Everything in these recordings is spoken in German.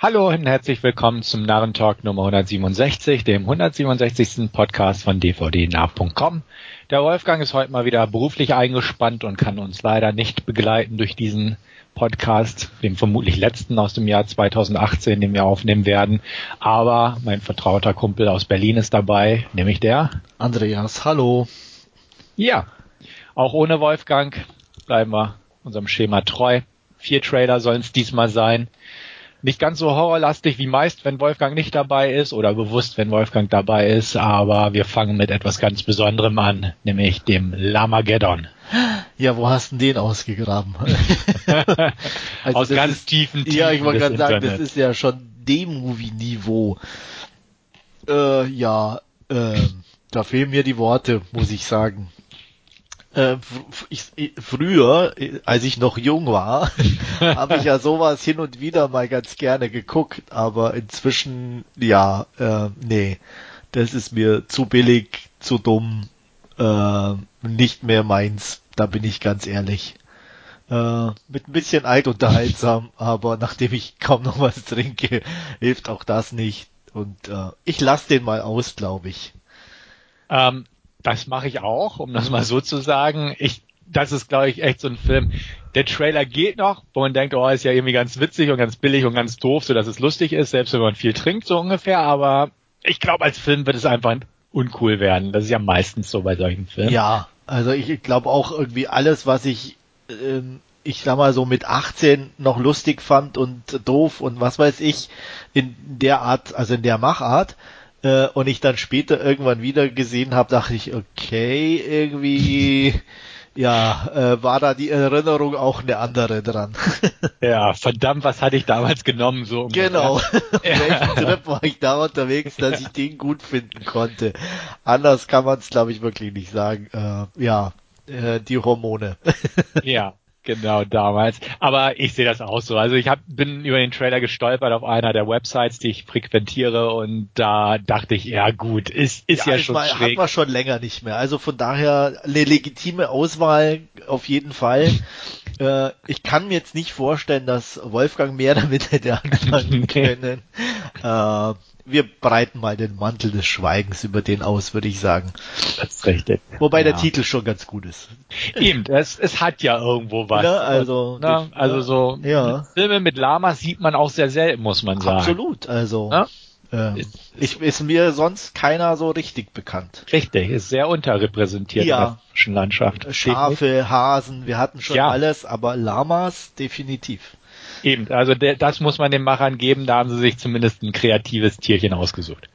Hallo und herzlich willkommen zum Narrentalk Nummer 167, dem 167. Podcast von dvdnah.com. Der Wolfgang ist heute mal wieder beruflich eingespannt und kann uns leider nicht begleiten durch diesen Podcast, dem vermutlich letzten aus dem Jahr 2018, den wir aufnehmen werden. Aber mein vertrauter Kumpel aus Berlin ist dabei, nämlich der Andreas. Hallo. Ja, auch ohne Wolfgang bleiben wir unserem Schema treu. Vier Trailer sollen es diesmal sein nicht ganz so horrorlastig wie meist, wenn Wolfgang nicht dabei ist oder bewusst, wenn Wolfgang dabei ist, aber wir fangen mit etwas ganz Besonderem an, nämlich dem Lamageddon. Ja, wo hast du den ausgegraben? also Aus ganz ist, tiefen Tiefen Ja, ich wollte gerade sagen, das ist ja schon D-Movie-Niveau. Äh, ja, äh, da fehlen mir die Worte, muss ich sagen äh, ich, früher, als ich noch jung war, habe ich ja sowas hin und wieder mal ganz gerne geguckt, aber inzwischen, ja, äh, nee, das ist mir zu billig, zu dumm, äh, nicht mehr meins, da bin ich ganz ehrlich. Äh, mit ein bisschen alt unterhaltsam, aber nachdem ich kaum noch was trinke, hilft auch das nicht. Und äh, ich lasse den mal aus, glaube ich. Ähm, das mache ich auch, um das mal so zu sagen. Ich, das ist, glaube ich, echt so ein Film. Der Trailer geht noch, wo man denkt, oh, ist ja irgendwie ganz witzig und ganz billig und ganz doof, so dass es lustig ist, selbst wenn man viel trinkt, so ungefähr. Aber ich glaube, als Film wird es einfach uncool werden. Das ist ja meistens so bei solchen Filmen. Ja, also ich glaube auch irgendwie alles, was ich, ähm, ich sag mal so mit 18 noch lustig fand und doof und was weiß ich, in der Art, also in der Machart, äh, und ich dann später irgendwann wieder gesehen habe, dachte ich, okay, irgendwie ja, äh, war da die Erinnerung auch eine andere dran. ja, verdammt, was hatte ich damals genommen so. Genau. Welchen Trip war ich da unterwegs, dass ich den gut finden konnte? Anders kann man es, glaube ich, wirklich nicht sagen. Äh, ja, äh, die Hormone. ja. Genau, damals. Aber ich sehe das auch so. Also ich hab, bin über den Trailer gestolpert auf einer der Websites, die ich frequentiere und da dachte ich, ja gut, ist, ist ja, ja schon mal, schräg. Hat man schon länger nicht mehr. Also von daher eine legitime Auswahl auf jeden Fall. Äh, ich kann mir jetzt nicht vorstellen, dass Wolfgang mehr damit hätte anfangen können. äh, wir breiten mal den Mantel des Schweigens über den aus, würde ich sagen. Das ist richtig. Wobei ja. der Titel schon ganz gut ist. Eben, es, es hat ja irgendwo was. Ja, also, Na, also so ja. Filme mit Lamas sieht man auch sehr selten, muss man sagen. Absolut, also. Ja? Ähm, ich, ist mir sonst keiner so richtig bekannt. Richtig, ist sehr unterrepräsentiert ja. in der Landschaft. Schafe, Hasen, wir hatten schon ja. alles, aber Lamas definitiv. Eben, also der, das muss man den Machern geben, da haben sie sich zumindest ein kreatives Tierchen ausgesucht.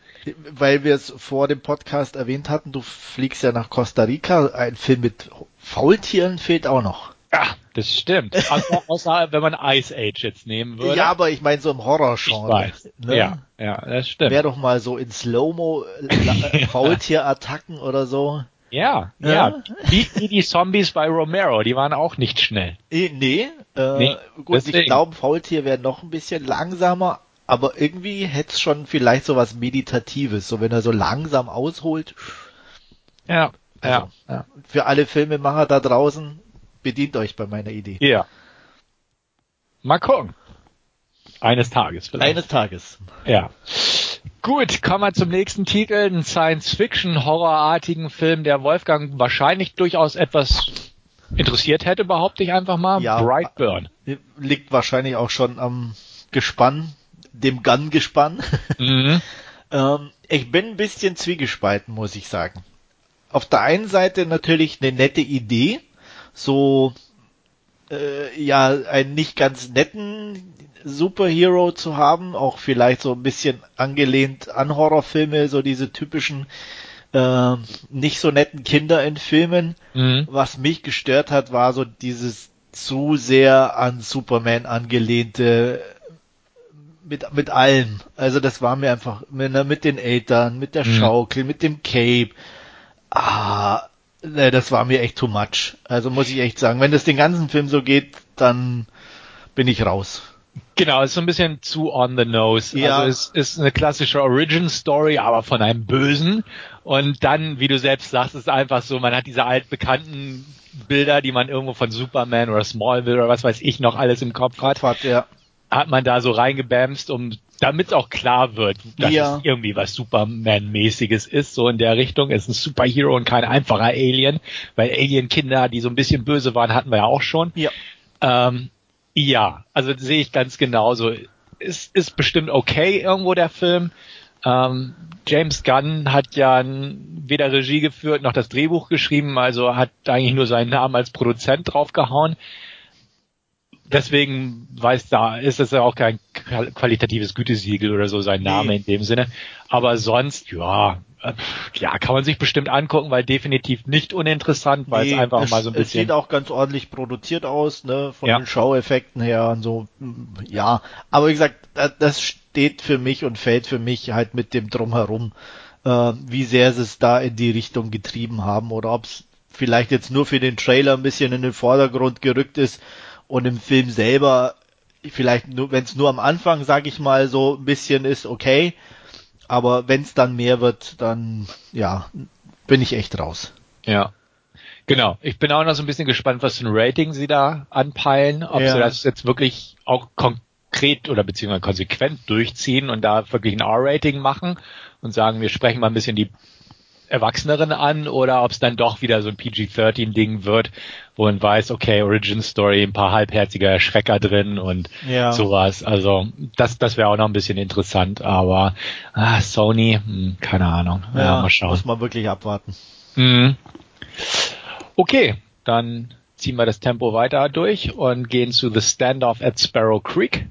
Weil wir es vor dem Podcast erwähnt hatten, du fliegst ja nach Costa Rica, ein Film mit Faultieren fehlt auch noch. Ja, das stimmt. Außer, außer wenn man Ice Age jetzt nehmen würde. Ja, aber ich meine so im Horror-Genre. Ne? Ja, ja, das stimmt. Wäre doch mal so in Slow-Mo äh, Faultier-Attacken oder so. Ja, ja. ja. Wie, wie die Zombies bei Romero, die waren auch nicht schnell. Nee, äh, nee gut, deswegen. ich glaube, Faultier wäre noch ein bisschen langsamer, aber irgendwie hätte es schon vielleicht so was Meditatives, so wenn er so langsam ausholt. Ja, also, ja, ja. Für alle Filmemacher da draußen, bedient euch bei meiner Idee. Ja. Mal gucken. Eines Tages vielleicht. Eines Tages. Ja. Gut, kommen wir zum nächsten Titel, ein Science-Fiction-Horrorartigen Film, der Wolfgang wahrscheinlich durchaus etwas interessiert hätte, behaupte ich einfach mal. Ja, Brightburn. Liegt wahrscheinlich auch schon am Gespann, dem Gun-Gespann. Mhm. ähm, ich bin ein bisschen zwiegespalten, muss ich sagen. Auf der einen Seite natürlich eine nette Idee, so äh, ja einen nicht ganz netten Superhero zu haben, auch vielleicht so ein bisschen angelehnt an Horrorfilme, so diese typischen äh, nicht so netten Kinder in Filmen. Mhm. Was mich gestört hat, war so dieses zu sehr an Superman angelehnte mit, mit allem. Also das war mir einfach mit, mit den Eltern, mit der mhm. Schaukel, mit dem Cape. Ah, ne, das war mir echt too much. Also muss ich echt sagen, wenn das den ganzen Film so geht, dann bin ich raus. Genau, ist so ein bisschen zu on the nose. Ja. Also es ist eine klassische Origin Story, aber von einem Bösen. Und dann, wie du selbst sagst, ist einfach so, man hat diese altbekannten Bilder, die man irgendwo von Superman oder Smallville oder was weiß ich noch alles im Kopf hat. hat ja. hat man da so reingebamst, um damit auch klar wird, dass ja. es irgendwie was Superman-mäßiges ist, so in der Richtung. Es ist ein Superhero und kein einfacher Alien, weil Alien-Kinder, die so ein bisschen böse waren, hatten wir ja auch schon. Ja. Ähm, ja, also sehe ich ganz genauso. Ist, ist bestimmt okay irgendwo der Film. Ähm, James Gunn hat ja weder Regie geführt noch das Drehbuch geschrieben, also hat eigentlich nur seinen Namen als Produzent draufgehauen deswegen weiß da, ist es ja auch kein qualitatives Gütesiegel oder so sein Name nee. in dem Sinne. Aber sonst, ja, äh, ja, kann man sich bestimmt angucken, weil definitiv nicht uninteressant, weil nee, es einfach es, mal so ein bisschen. Es sieht auch ganz ordentlich produziert aus, ne, von ja. den Schaueffekten her und so. Ja, aber wie gesagt, das steht für mich und fällt für mich halt mit dem Drumherum, äh, wie sehr sie es da in die Richtung getrieben haben oder ob es vielleicht jetzt nur für den Trailer ein bisschen in den Vordergrund gerückt ist und im Film selber vielleicht nur, wenn es nur am Anfang, sag ich mal, so ein bisschen ist, okay. Aber wenn es dann mehr wird, dann ja, bin ich echt raus. Ja. Genau. Ich bin auch noch so ein bisschen gespannt, was für ein Rating sie da anpeilen, ob ja. sie das jetzt wirklich auch konkret oder beziehungsweise konsequent durchziehen und da wirklich ein R-Rating machen und sagen, wir sprechen mal ein bisschen die Erwachseneren an oder ob es dann doch wieder so ein PG-13-Ding wird, wo man weiß, okay, Origin Story, ein paar halbherzige Erschrecker drin und ja. sowas. Also das, das wäre auch noch ein bisschen interessant, aber ah, Sony, hm, keine Ahnung. Ja, ja, mal schauen. Muss man wirklich abwarten. Mhm. Okay, dann ziehen wir das Tempo weiter durch und gehen zu The Standoff at Sparrow Creek.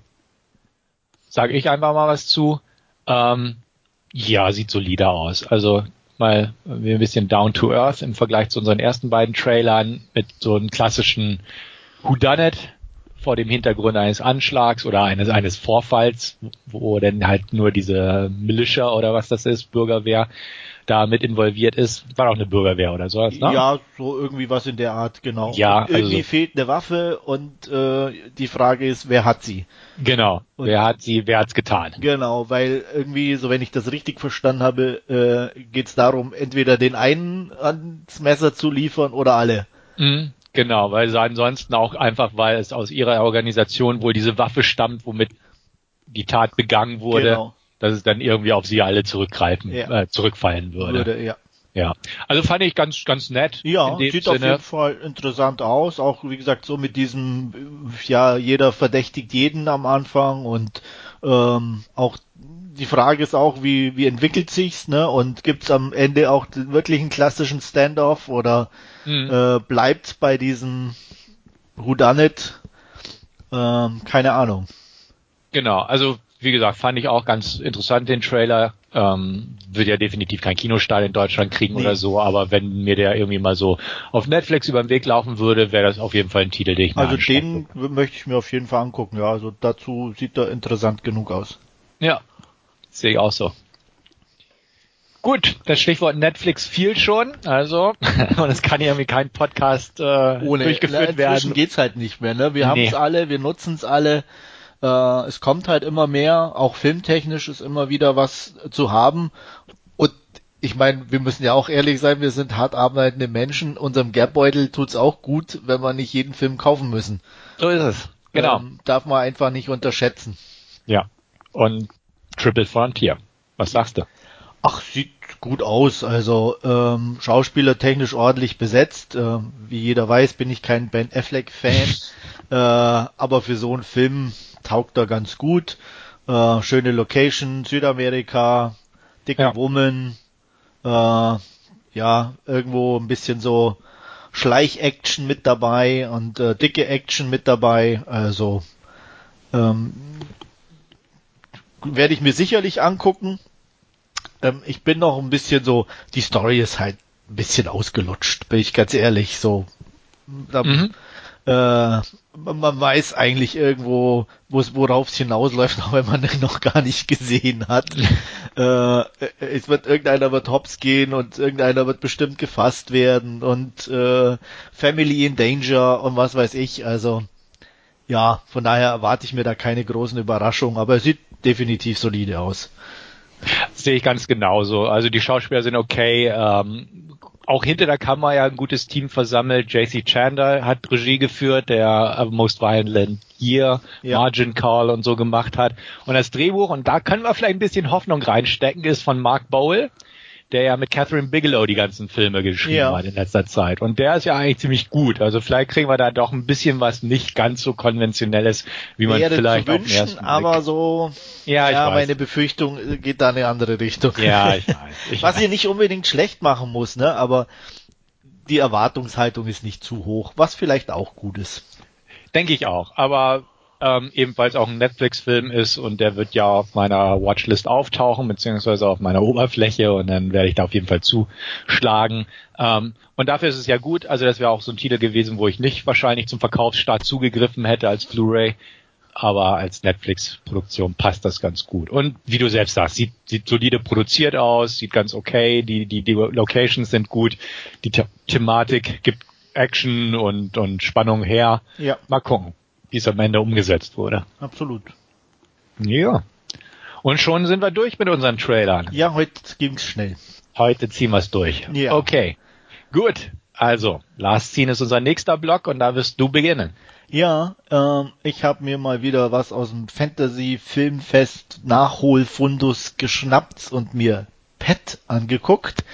Sage ich einfach mal was zu. Ähm, ja, sieht solider aus. Also mal ein bisschen down to earth im Vergleich zu unseren ersten beiden Trailern mit so einem klassischen Whodunit vor dem Hintergrund eines Anschlags oder eines, eines Vorfalls, wo denn halt nur diese Militia oder was das ist, Bürgerwehr, da mit involviert ist. War auch eine Bürgerwehr oder sowas, ne? Ja, so irgendwie was in der Art, genau. Ja, also irgendwie fehlt eine Waffe und äh, die Frage ist, wer hat sie? Genau, und wer hat sie, wer hat's getan? Genau, weil irgendwie, so wenn ich das richtig verstanden habe, äh, geht es darum, entweder den einen ans Messer zu liefern oder alle. Mhm. Genau, weil sie ansonsten auch einfach, weil es aus ihrer Organisation wohl diese Waffe stammt, womit die Tat begangen wurde. Genau dass es dann irgendwie auf sie alle zurückgreifen, ja. äh, zurückfallen würde. würde ja. Ja, also fand ich ganz, ganz nett. Ja, sieht Sinne. auf jeden Fall interessant aus. Auch wie gesagt so mit diesem, ja, jeder verdächtigt jeden am Anfang und ähm, auch die Frage ist auch, wie, wie entwickelt sich's, ne? Und gibt's am Ende auch wirklich einen klassischen Standoff oder mhm. äh, bleibt bei diesem Whodunit? Ähm, keine Ahnung. Genau, also wie gesagt, fand ich auch ganz interessant den Trailer. Ähm, wird ja definitiv kein Kinostall in Deutschland kriegen nee. oder so, aber wenn mir der irgendwie mal so auf Netflix über den Weg laufen würde, wäre das auf jeden Fall ein Titel, den ich mir Also den würde. möchte ich mir auf jeden Fall angucken, ja. Also dazu sieht er interessant genug aus. Ja, sehe ich auch so. Gut, das Stichwort Netflix fiel schon, also und es kann irgendwie kein Podcast äh, Ohne, durchgeführt werden. geht's halt nicht mehr, ne? Wir nee. haben es alle, wir nutzen es alle. Äh, es kommt halt immer mehr, auch filmtechnisch ist immer wieder was zu haben. Und ich meine, wir müssen ja auch ehrlich sein, wir sind hart arbeitende Menschen. Unserem Geldbeutel tut's auch gut, wenn wir nicht jeden Film kaufen müssen. So ist es. Genau. Ähm, darf man einfach nicht unterschätzen. Ja. Und Triple Frontier. Was sagst du? Ach, sieht gut aus. Also ähm, schauspielertechnisch ordentlich besetzt. Ähm, wie jeder weiß, bin ich kein Ben Affleck-Fan. äh, aber für so einen Film taugt er ganz gut. Äh, schöne Location, Südamerika, dicke ja. Woman, äh, ja, irgendwo ein bisschen so Schleich-Action mit dabei und äh, dicke Action mit dabei. Also ähm, werde ich mir sicherlich angucken. Ähm, ich bin noch ein bisschen so, die Story ist halt ein bisschen ausgelutscht, bin ich ganz ehrlich. So, da, mhm äh, man weiß eigentlich irgendwo, worauf es hinausläuft, auch wenn man den noch gar nicht gesehen hat. äh, es wird irgendeiner wird hops gehen und irgendeiner wird bestimmt gefasst werden und äh, Family in Danger und was weiß ich. Also ja, von daher erwarte ich mir da keine großen Überraschungen, aber es sieht definitiv solide aus. Sehe ich ganz genauso. Also die Schauspieler sind okay. Ähm, auch hinter der Kamera ja ein gutes Team versammelt. JC Chandler hat Regie geführt, der Most Violent Year, ja. Margin Call und so gemacht hat. Und das Drehbuch, und da können wir vielleicht ein bisschen Hoffnung reinstecken, ist von Mark Bowl der ja mit Catherine Bigelow die ganzen Filme geschrieben ja. hat in letzter Zeit. Und der ist ja eigentlich ziemlich gut. Also vielleicht kriegen wir da doch ein bisschen was nicht ganz so konventionelles, wie man Wäre vielleicht zu wünschen, auf aber so, ja, ja meine Befürchtung geht da in eine andere Richtung. Ja, ich weiß. Ich was weiß. ihr nicht unbedingt schlecht machen muss, ne, aber die Erwartungshaltung ist nicht zu hoch, was vielleicht auch gut ist. Denke ich auch. Aber ähm, ebenfalls auch ein Netflix-Film ist und der wird ja auf meiner Watchlist auftauchen, beziehungsweise auf meiner Oberfläche und dann werde ich da auf jeden Fall zuschlagen. Ähm, und dafür ist es ja gut, also das wäre auch so ein Titel gewesen, wo ich nicht wahrscheinlich zum Verkaufsstart zugegriffen hätte als Blu-ray, aber als Netflix-Produktion passt das ganz gut. Und wie du selbst sagst, sieht, sieht solide produziert aus, sieht ganz okay, die, die, die Locations sind gut, die The Thematik gibt Action und, und Spannung her. Ja. Mal gucken wie es am Ende umgesetzt wurde. Absolut. Ja. Und schon sind wir durch mit unseren Trailern. Ja, heute ging's schnell. Heute ziehen wir es durch. Ja. Okay. Gut. Also, Last Scene ist unser nächster Block und da wirst du beginnen. Ja, ähm, ich habe mir mal wieder was aus dem Fantasy-Filmfest Nachholfundus geschnappt und mir Pet angeguckt.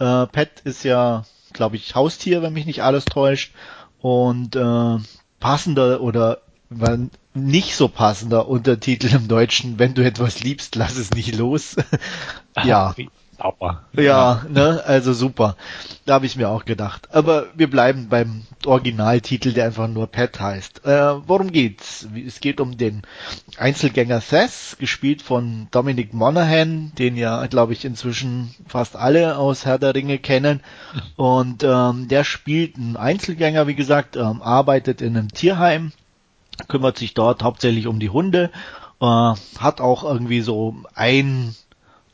Äh, Pet ist ja, glaube ich, Haustier, wenn mich nicht alles täuscht. Und äh, passender oder war nicht so passender Untertitel im Deutschen, wenn du etwas liebst, lass es nicht los. ja. Sauber. Ja, ne, also super. Da habe ich mir auch gedacht. Aber wir bleiben beim Originaltitel, der einfach nur Pet heißt. Äh, worum geht's? Es geht um den Einzelgänger Seth, gespielt von Dominic Monaghan, den ja, glaube ich, inzwischen fast alle aus Herr der Ringe kennen. Und ähm, der spielt einen Einzelgänger, wie gesagt, ähm, arbeitet in einem Tierheim, kümmert sich dort hauptsächlich um die Hunde, äh, hat auch irgendwie so ein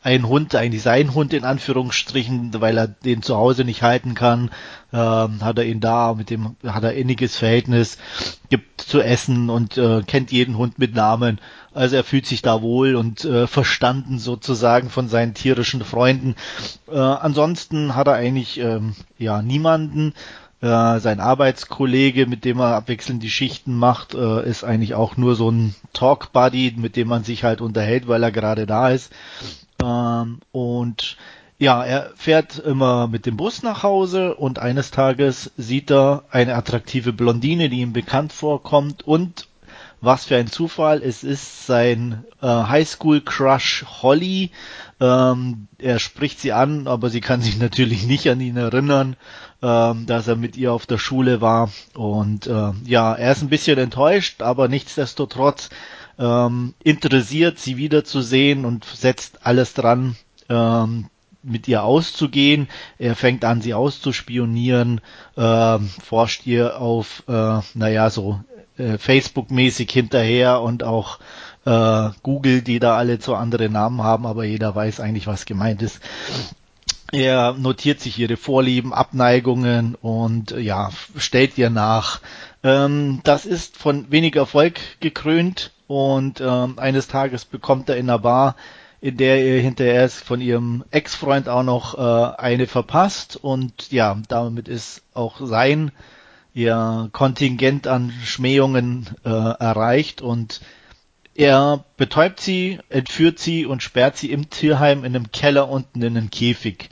ein Hund, eigentlich sein Hund in Anführungsstrichen, weil er den zu Hause nicht halten kann, ähm, hat er ihn da, mit dem hat er inniges Verhältnis, gibt zu essen und äh, kennt jeden Hund mit Namen. Also er fühlt sich da wohl und äh, verstanden sozusagen von seinen tierischen Freunden. Äh, ansonsten hat er eigentlich ähm, ja niemanden. Äh, sein Arbeitskollege, mit dem er abwechselnd die Schichten macht, äh, ist eigentlich auch nur so ein Talk Buddy, mit dem man sich halt unterhält, weil er gerade da ist. Ähm, und ja, er fährt immer mit dem Bus nach Hause und eines Tages sieht er eine attraktive Blondine, die ihm bekannt vorkommt und was für ein Zufall, es ist sein äh, Highschool-Crush Holly. Ähm, er spricht sie an, aber sie kann sich natürlich nicht an ihn erinnern, ähm, dass er mit ihr auf der Schule war. Und äh, ja, er ist ein bisschen enttäuscht, aber nichtsdestotrotz ähm, interessiert, sie wiederzusehen und setzt alles dran, ähm, mit ihr auszugehen. Er fängt an, sie auszuspionieren, äh, forscht ihr auf, äh, naja, so äh, Facebook-mäßig hinterher und auch äh, Google, die da alle zu andere Namen haben, aber jeder weiß eigentlich, was gemeint ist. Er notiert sich ihre Vorlieben, Abneigungen und ja, stellt ihr nach. Ähm, das ist von wenig Erfolg gekrönt und ähm, eines Tages bekommt er in einer Bar, in der er hinterher ist, von ihrem Ex-Freund auch noch äh, eine verpasst und ja, damit ist auch sein ihr Kontingent an Schmähungen äh, erreicht und er betäubt sie, entführt sie und sperrt sie im Tierheim in einem Keller unten in einem Käfig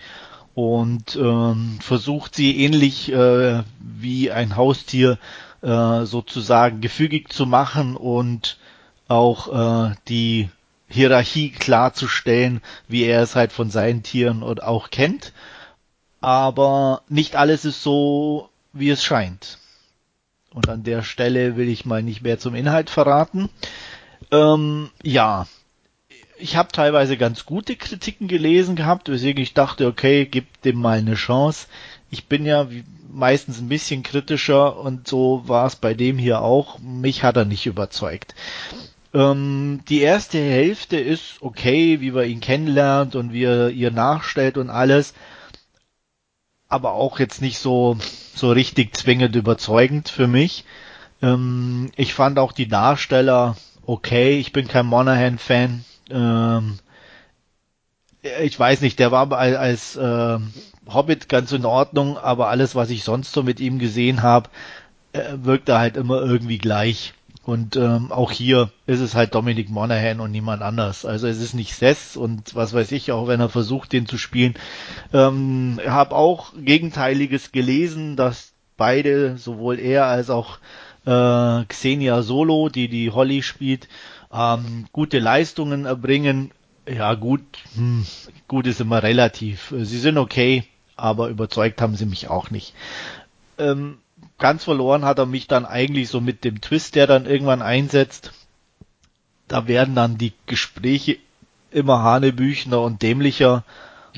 und ähm, versucht sie ähnlich äh, wie ein Haustier äh, sozusagen gefügig zu machen und auch äh, die Hierarchie klarzustellen, wie er es halt von seinen Tieren und auch kennt. Aber nicht alles ist so, wie es scheint. Und an der Stelle will ich mal nicht mehr zum Inhalt verraten. Ähm, ja, ich habe teilweise ganz gute Kritiken gelesen gehabt, weswegen ich dachte, okay, gib dem mal eine Chance. Ich bin ja meistens ein bisschen kritischer und so war es bei dem hier auch. Mich hat er nicht überzeugt. Ähm, die erste Hälfte ist okay, wie man ihn kennenlernt und wie er ihr nachstellt und alles. Aber auch jetzt nicht so, so richtig zwingend überzeugend für mich. Ähm, ich fand auch die Darsteller okay. Ich bin kein Monahan-Fan. Ähm, ich weiß nicht, der war als, äh, Hobbit ganz in Ordnung, aber alles, was ich sonst so mit ihm gesehen habe, äh, wirkt er halt immer irgendwie gleich. Und ähm, auch hier ist es halt Dominic Monaghan und niemand anders. Also es ist nicht Sess und was weiß ich, auch wenn er versucht, den zu spielen. Ähm, habe auch Gegenteiliges gelesen, dass beide, sowohl er als auch äh, Xenia Solo, die die Holly spielt, ähm, gute Leistungen erbringen. Ja gut, hm, gut ist immer relativ. Sie sind okay, aber überzeugt haben sie mich auch nicht. Ähm, ganz verloren hat er mich dann eigentlich so mit dem Twist, der dann irgendwann einsetzt. Da werden dann die Gespräche immer hanebüchner und dämlicher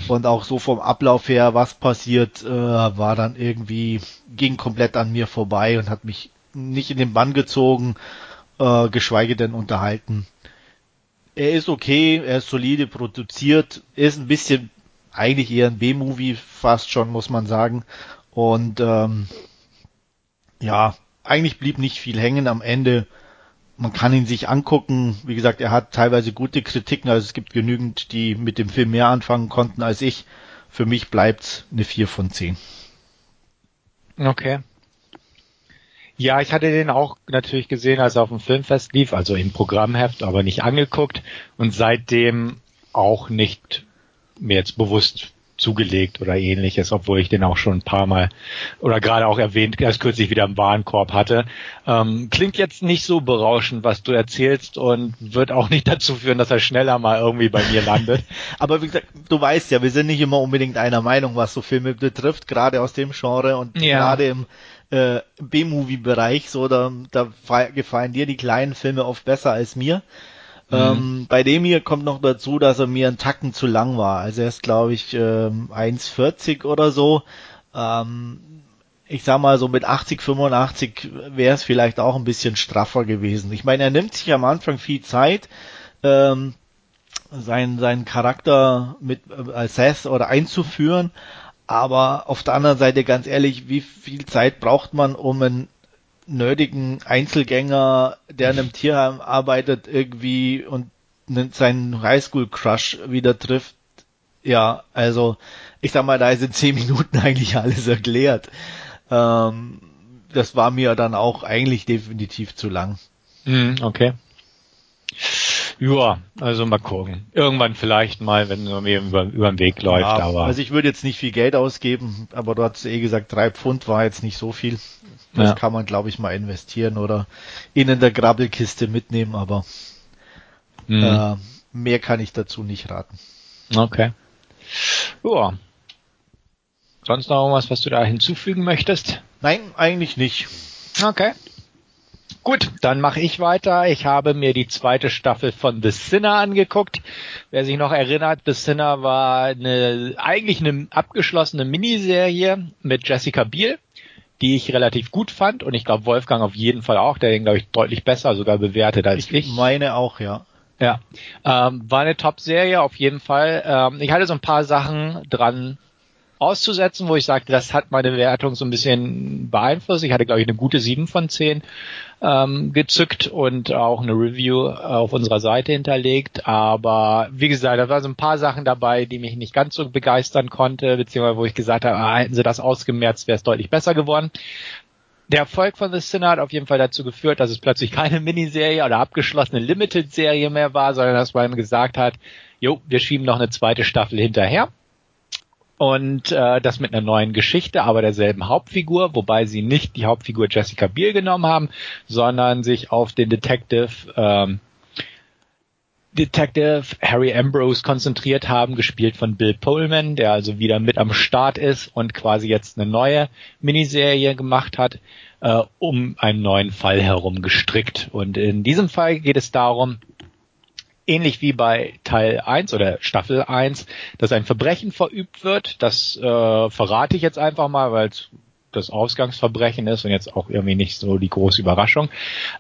und auch so vom Ablauf her, was passiert, äh, war dann irgendwie, ging komplett an mir vorbei und hat mich nicht in den Bann gezogen, äh, geschweige denn unterhalten. Er ist okay, er ist solide produziert, ist ein bisschen eigentlich eher ein B-Movie fast schon, muss man sagen. Und ähm, ja, eigentlich blieb nicht viel hängen am Ende. Man kann ihn sich angucken. Wie gesagt, er hat teilweise gute Kritiken, also es gibt genügend, die mit dem Film mehr anfangen konnten als ich. Für mich bleibt's eine 4 von 10. Okay. Ja, ich hatte den auch natürlich gesehen, als er auf dem Filmfest lief, also im Programmheft, aber nicht angeguckt und seitdem auch nicht mir jetzt bewusst zugelegt oder ähnliches, obwohl ich den auch schon ein paar Mal oder gerade auch erwähnt, erst kürzlich wieder im Warenkorb hatte. Ähm, klingt jetzt nicht so berauschend, was du erzählst und wird auch nicht dazu führen, dass er schneller mal irgendwie bei mir landet. Aber wie gesagt, du weißt ja, wir sind nicht immer unbedingt einer Meinung, was so Filme betrifft, gerade aus dem Genre und ja. gerade im äh, B-Movie-Bereich, so da, da gefallen dir die kleinen Filme oft besser als mir. Mhm. Ähm, bei dem hier kommt noch dazu, dass er mir einen Tacken zu lang war. Also er ist, glaube ich, ähm, 1,40 oder so. Ähm, ich sag mal so mit 80, 85 wäre es vielleicht auch ein bisschen straffer gewesen. Ich meine, er nimmt sich am Anfang viel Zeit, ähm, seinen, seinen Charakter mit äh, als Seth oder einzuführen, aber auf der anderen Seite ganz ehrlich, wie viel Zeit braucht man, um einen nerdigen Einzelgänger, der in einem Tierheim arbeitet, irgendwie und seinen Highschool-Crush wieder trifft. Ja, also ich sag mal, da ist in zehn Minuten eigentlich alles erklärt. Ähm, das war mir dann auch eigentlich definitiv zu lang. Mhm, okay. Ja, also mal gucken. Irgendwann vielleicht mal, wenn er mir über, über den Weg läuft. Ja, aber also ich würde jetzt nicht viel Geld ausgeben, aber du hast eh gesagt, drei Pfund war jetzt nicht so viel. Das ja. kann man, glaube ich, mal investieren oder in der Grabbelkiste mitnehmen, aber mhm. äh, mehr kann ich dazu nicht raten. Okay. Ja. Sonst noch irgendwas, was du da hinzufügen möchtest? Nein, eigentlich nicht. Okay. Gut, dann mache ich weiter. Ich habe mir die zweite Staffel von The Sinner angeguckt. Wer sich noch erinnert, The Sinner war eine, eigentlich eine abgeschlossene Miniserie mit Jessica Biel, die ich relativ gut fand und ich glaube Wolfgang auf jeden Fall auch, der den glaube ich deutlich besser sogar bewertet als ich. Ich meine auch, ja. Ja, ähm, war eine Top-Serie auf jeden Fall. Ähm, ich hatte so ein paar Sachen dran auszusetzen, wo ich sagte, das hat meine Wertung so ein bisschen beeinflusst. Ich hatte, glaube ich, eine gute 7 von 10 ähm, gezückt und auch eine Review auf unserer Seite hinterlegt. Aber wie gesagt, da waren so ein paar Sachen dabei, die mich nicht ganz so begeistern konnte, beziehungsweise wo ich gesagt habe, ah, hätten sie das ausgemerzt, wäre es deutlich besser geworden. Der Erfolg von The Sinner hat auf jeden Fall dazu geführt, dass es plötzlich keine Miniserie oder abgeschlossene Limited-Serie mehr war, sondern dass man gesagt hat, jo, wir schieben noch eine zweite Staffel hinterher und äh, das mit einer neuen Geschichte, aber derselben Hauptfigur, wobei sie nicht die Hauptfigur Jessica Biel genommen haben, sondern sich auf den Detective ähm, Detective Harry Ambrose konzentriert haben, gespielt von Bill Pullman, der also wieder mit am Start ist und quasi jetzt eine neue Miniserie gemacht hat, äh, um einen neuen Fall herum gestrickt. Und in diesem Fall geht es darum, ähnlich wie bei Teil 1 oder Staffel 1, dass ein Verbrechen verübt wird. Das äh, verrate ich jetzt einfach mal, weil es das Ausgangsverbrechen ist und jetzt auch irgendwie nicht so die große Überraschung.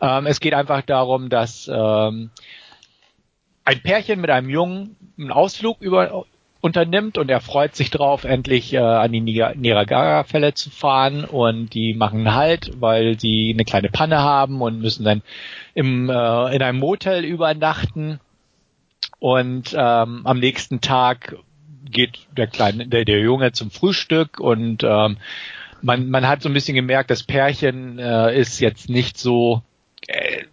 Ähm, es geht einfach darum, dass ähm, ein Pärchen mit einem Jungen einen Ausflug über, unternimmt und er freut sich drauf, endlich äh, an die Niagara-Fälle zu fahren und die machen Halt, weil sie eine kleine Panne haben und müssen dann im, äh, in einem Motel übernachten Und ähm, am nächsten Tag geht der kleine, der, der Junge zum Frühstück und ähm, man, man hat so ein bisschen gemerkt, das Pärchen äh, ist jetzt nicht so äh,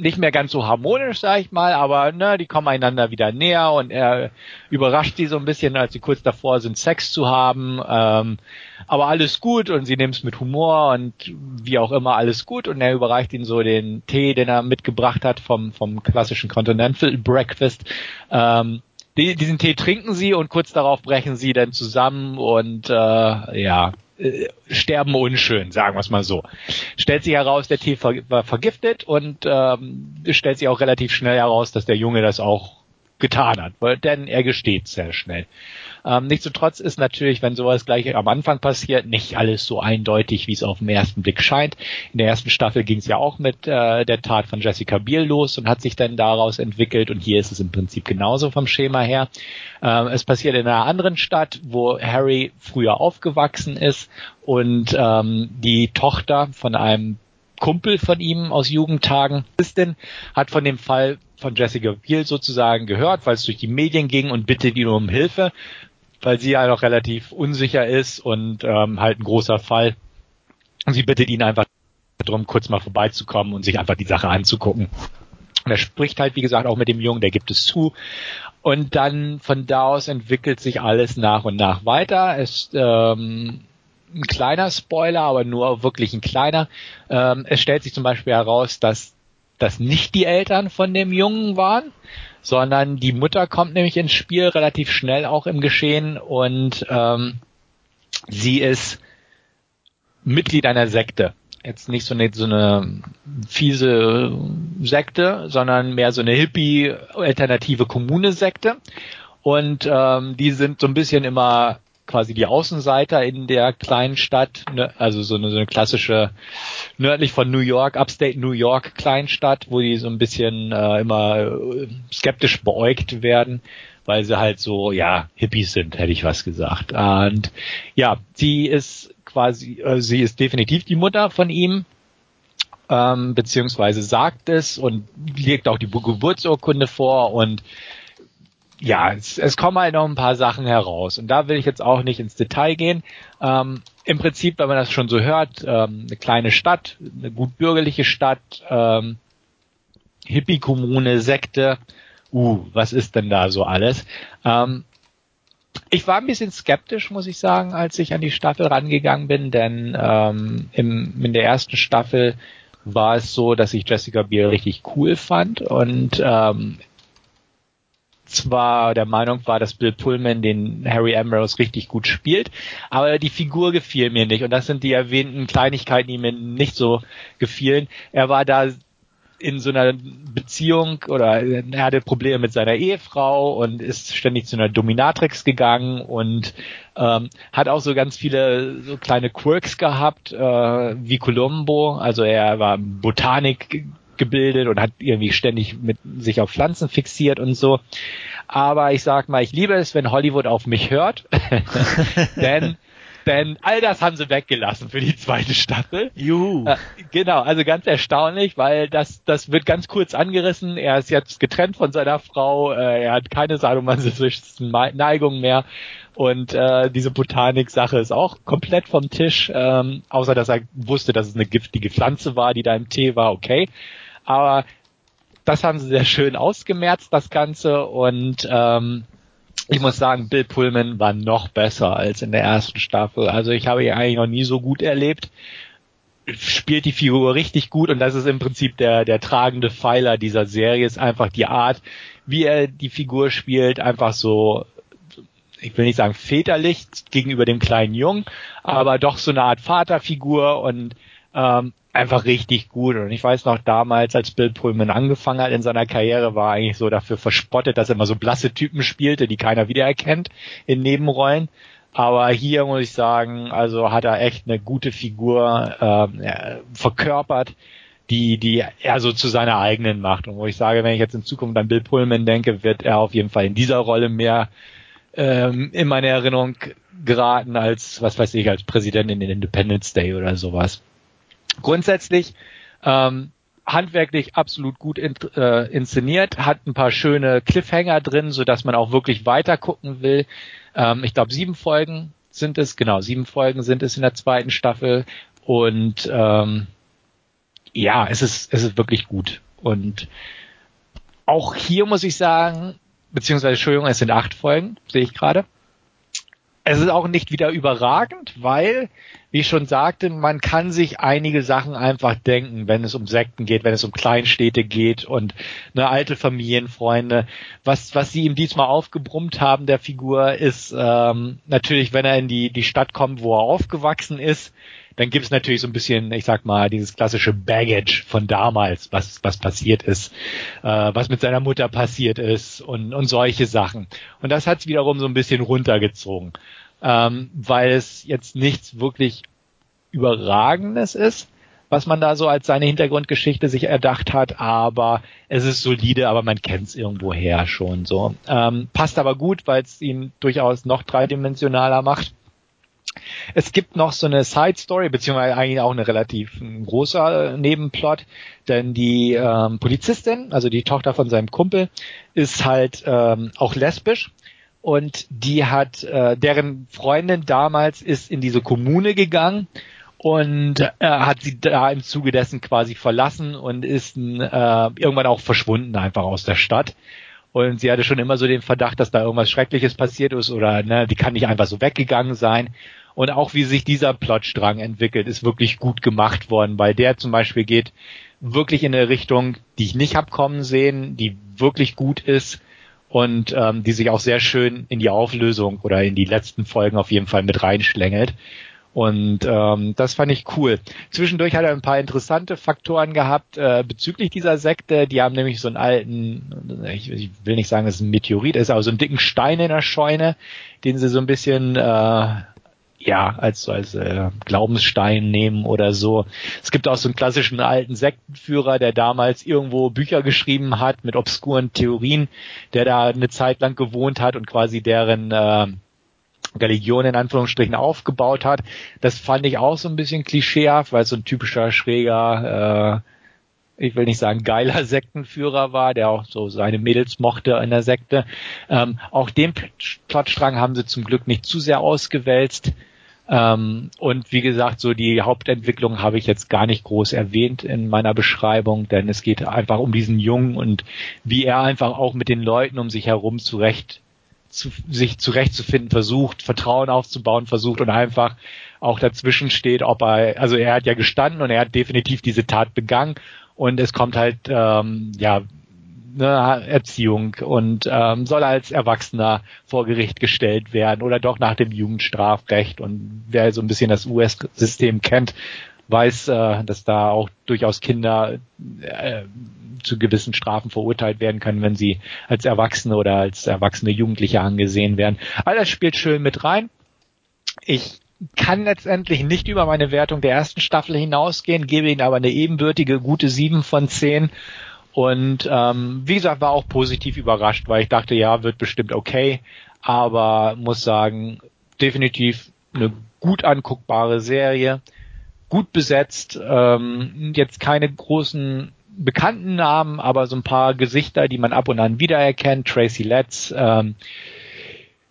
nicht mehr ganz so harmonisch, sag ich mal, aber ne, die kommen einander wieder näher und er überrascht sie so ein bisschen, als sie kurz davor sind, Sex zu haben. Ähm, aber alles gut und sie nimmt es mit Humor und wie auch immer alles gut und er überreicht ihnen so den Tee, den er mitgebracht hat vom, vom klassischen Continental Breakfast. Ähm, diesen Tee trinken sie und kurz darauf brechen sie dann zusammen und äh, ja, äh, sterben unschön, sagen wir es mal so. Stellt sich heraus, der Tee war vergiftet und ähm, stellt sich auch relativ schnell heraus, dass der Junge das auch getan hat, weil, denn er gesteht sehr schnell. Ähm, nichtsdestotrotz ist natürlich, wenn sowas gleich am Anfang passiert, nicht alles so eindeutig, wie es auf den ersten Blick scheint. In der ersten Staffel ging es ja auch mit äh, der Tat von Jessica Biel los und hat sich dann daraus entwickelt und hier ist es im Prinzip genauso vom Schema her. Ähm, es passiert in einer anderen Stadt, wo Harry früher aufgewachsen ist und ähm, die Tochter von einem Kumpel von ihm aus Jugendtagen, Kristin, hat von dem Fall von Jessica Biel sozusagen gehört, weil es durch die Medien ging und bittet ihn um Hilfe weil sie ja noch relativ unsicher ist und ähm, halt ein großer Fall. Und sie bittet ihn einfach darum, kurz mal vorbeizukommen und sich einfach die Sache anzugucken. Und er spricht halt, wie gesagt, auch mit dem Jungen, der gibt es zu. Und dann von da aus entwickelt sich alles nach und nach weiter. Es ähm, ein kleiner Spoiler, aber nur wirklich ein kleiner. Ähm, es stellt sich zum Beispiel heraus, dass das nicht die Eltern von dem Jungen waren, sondern die Mutter kommt nämlich ins Spiel relativ schnell auch im Geschehen und ähm, sie ist Mitglied einer Sekte. Jetzt nicht so eine, so eine fiese Sekte, sondern mehr so eine Hippie-alternative Kommune-Sekte. Und ähm, die sind so ein bisschen immer quasi die Außenseiter in der kleinen Stadt, ne, also so eine, so eine klassische nördlich von New York, Upstate New York Kleinstadt, wo die so ein bisschen äh, immer äh, skeptisch beäugt werden, weil sie halt so, ja, Hippies sind, hätte ich was gesagt. Und ja, sie ist quasi, äh, sie ist definitiv die Mutter von ihm, ähm, beziehungsweise sagt es und legt auch die Geburtsurkunde vor und ja, es, es kommen halt noch ein paar Sachen heraus und da will ich jetzt auch nicht ins Detail gehen. Ähm, Im Prinzip, wenn man das schon so hört, ähm, eine kleine Stadt, eine gut bürgerliche Stadt, ähm, Hippie-Kommune, Sekte, uh, was ist denn da so alles? Ähm, ich war ein bisschen skeptisch, muss ich sagen, als ich an die Staffel rangegangen bin, denn ähm, im, in der ersten Staffel war es so, dass ich Jessica Biel richtig cool fand und ähm, zwar der Meinung war, dass Bill Pullman den Harry Ambrose richtig gut spielt, aber die Figur gefiel mir nicht und das sind die erwähnten Kleinigkeiten, die mir nicht so gefielen. Er war da in so einer Beziehung oder er hatte Probleme mit seiner Ehefrau und ist ständig zu einer Dominatrix gegangen und ähm, hat auch so ganz viele so kleine Quirks gehabt, äh, wie Colombo. Also er war Botanik gebildet und hat irgendwie ständig mit sich auf Pflanzen fixiert und so. Aber ich sag mal, ich liebe es, wenn Hollywood auf mich hört. denn denn all das haben sie weggelassen für die zweite Staffel. Juhu. Äh, genau, also ganz erstaunlich, weil das, das wird ganz kurz angerissen. Er ist jetzt getrennt von seiner Frau, äh, er hat keine sadomasochistischen Neigungen mehr und äh, diese Botanik-Sache ist auch komplett vom Tisch, ähm, außer dass er wusste, dass es eine giftige Pflanze war, die da im Tee war, okay. Aber das haben sie sehr schön ausgemerzt, das Ganze. Und ähm, ich muss sagen, Bill Pullman war noch besser als in der ersten Staffel. Also ich habe ihn eigentlich noch nie so gut erlebt. Spielt die Figur richtig gut und das ist im Prinzip der, der tragende Pfeiler dieser Serie, ist einfach die Art, wie er die Figur spielt, einfach so, ich will nicht sagen väterlich gegenüber dem kleinen Jungen, aber doch so eine Art Vaterfigur und ähm, einfach richtig gut. Und ich weiß noch damals, als Bill Pullman angefangen hat in seiner Karriere, war eigentlich so dafür verspottet, dass er immer so blasse Typen spielte, die keiner wiedererkennt in Nebenrollen. Aber hier muss ich sagen, also hat er echt eine gute Figur äh, verkörpert, die, die er so zu seiner eigenen macht. Und wo ich sage, wenn ich jetzt in Zukunft an Bill Pullman denke, wird er auf jeden Fall in dieser Rolle mehr ähm, in meine Erinnerung geraten als, was weiß ich, als Präsident in den Independence Day oder sowas. Grundsätzlich ähm, handwerklich absolut gut in, äh, inszeniert, hat ein paar schöne Cliffhanger drin, so dass man auch wirklich weiter gucken will. Ähm, ich glaube, sieben Folgen sind es, genau, sieben Folgen sind es in der zweiten Staffel und ähm, ja, es ist, es ist wirklich gut. Und auch hier muss ich sagen, beziehungsweise Entschuldigung, es sind acht Folgen, sehe ich gerade. Es ist auch nicht wieder überragend, weil, wie ich schon sagte, man kann sich einige Sachen einfach denken, wenn es um Sekten geht, wenn es um Kleinstädte geht und eine alte Familienfreunde. Was, was sie ihm diesmal aufgebrummt haben, der Figur, ist ähm, natürlich, wenn er in die, die Stadt kommt, wo er aufgewachsen ist, dann gibt es natürlich so ein bisschen, ich sag mal, dieses klassische Baggage von damals, was, was passiert ist, äh, was mit seiner Mutter passiert ist und, und solche Sachen. Und das hat es wiederum so ein bisschen runtergezogen, ähm, weil es jetzt nichts wirklich Überragendes ist, was man da so als seine Hintergrundgeschichte sich erdacht hat, aber es ist solide, aber man kennt es irgendwoher schon so. Ähm, passt aber gut, weil es ihn durchaus noch dreidimensionaler macht. Es gibt noch so eine Side Story, beziehungsweise eigentlich auch eine relativ großer Nebenplot, denn die ähm, Polizistin, also die Tochter von seinem Kumpel, ist halt ähm, auch lesbisch und die hat, äh, deren Freundin damals ist in diese Kommune gegangen und äh, hat sie da im Zuge dessen quasi verlassen und ist äh, irgendwann auch verschwunden einfach aus der Stadt. Und sie hatte schon immer so den Verdacht, dass da irgendwas Schreckliches passiert ist oder ne, die kann nicht einfach so weggegangen sein. Und auch wie sich dieser Plotstrang entwickelt, ist wirklich gut gemacht worden, weil der zum Beispiel geht wirklich in eine Richtung, die ich nicht hab kommen sehen, die wirklich gut ist und ähm, die sich auch sehr schön in die Auflösung oder in die letzten Folgen auf jeden Fall mit reinschlängelt. Und ähm, das fand ich cool. Zwischendurch hat er ein paar interessante Faktoren gehabt äh, bezüglich dieser Sekte. Die haben nämlich so einen alten, ich, ich will nicht sagen, dass es ein Meteorit ist, aber so einen dicken Stein in der Scheune, den sie so ein bisschen äh, ja, als, als äh, Glaubensstein nehmen oder so. Es gibt auch so einen klassischen alten Sektenführer, der damals irgendwo Bücher geschrieben hat mit obskuren Theorien, der da eine Zeit lang gewohnt hat und quasi deren äh, Religion in Anführungsstrichen aufgebaut hat. Das fand ich auch so ein bisschen klischeehaft, weil so ein typischer schräger, äh, ich will nicht sagen geiler Sektenführer war, der auch so seine Mädels mochte in der Sekte. Ähm, auch den Plotstrang haben sie zum Glück nicht zu sehr ausgewälzt. Ähm, und wie gesagt, so die Hauptentwicklung habe ich jetzt gar nicht groß erwähnt in meiner Beschreibung, denn es geht einfach um diesen Jungen und wie er einfach auch mit den Leuten um sich herum zurecht zu, sich zurechtzufinden versucht, Vertrauen aufzubauen versucht und einfach auch dazwischen steht, ob er, also er hat ja gestanden und er hat definitiv diese Tat begangen und es kommt halt ähm, ja ne, Erziehung und ähm, soll als Erwachsener vor Gericht gestellt werden oder doch nach dem Jugendstrafrecht. Und wer so ein bisschen das US-System kennt, weiß, äh, dass da auch durchaus Kinder äh, zu gewissen Strafen verurteilt werden können, wenn sie als Erwachsene oder als erwachsene Jugendliche angesehen werden. All das spielt schön mit rein. Ich kann letztendlich nicht über meine Wertung der ersten Staffel hinausgehen, gebe ihnen aber eine ebenbürtige gute sieben von zehn und ähm, wie gesagt, war auch positiv überrascht, weil ich dachte, ja, wird bestimmt okay, aber muss sagen, definitiv eine gut anguckbare Serie, gut besetzt, ähm, jetzt keine großen bekannten Namen, aber so ein paar Gesichter, die man ab und an wiedererkennt, Tracy Letts, ähm,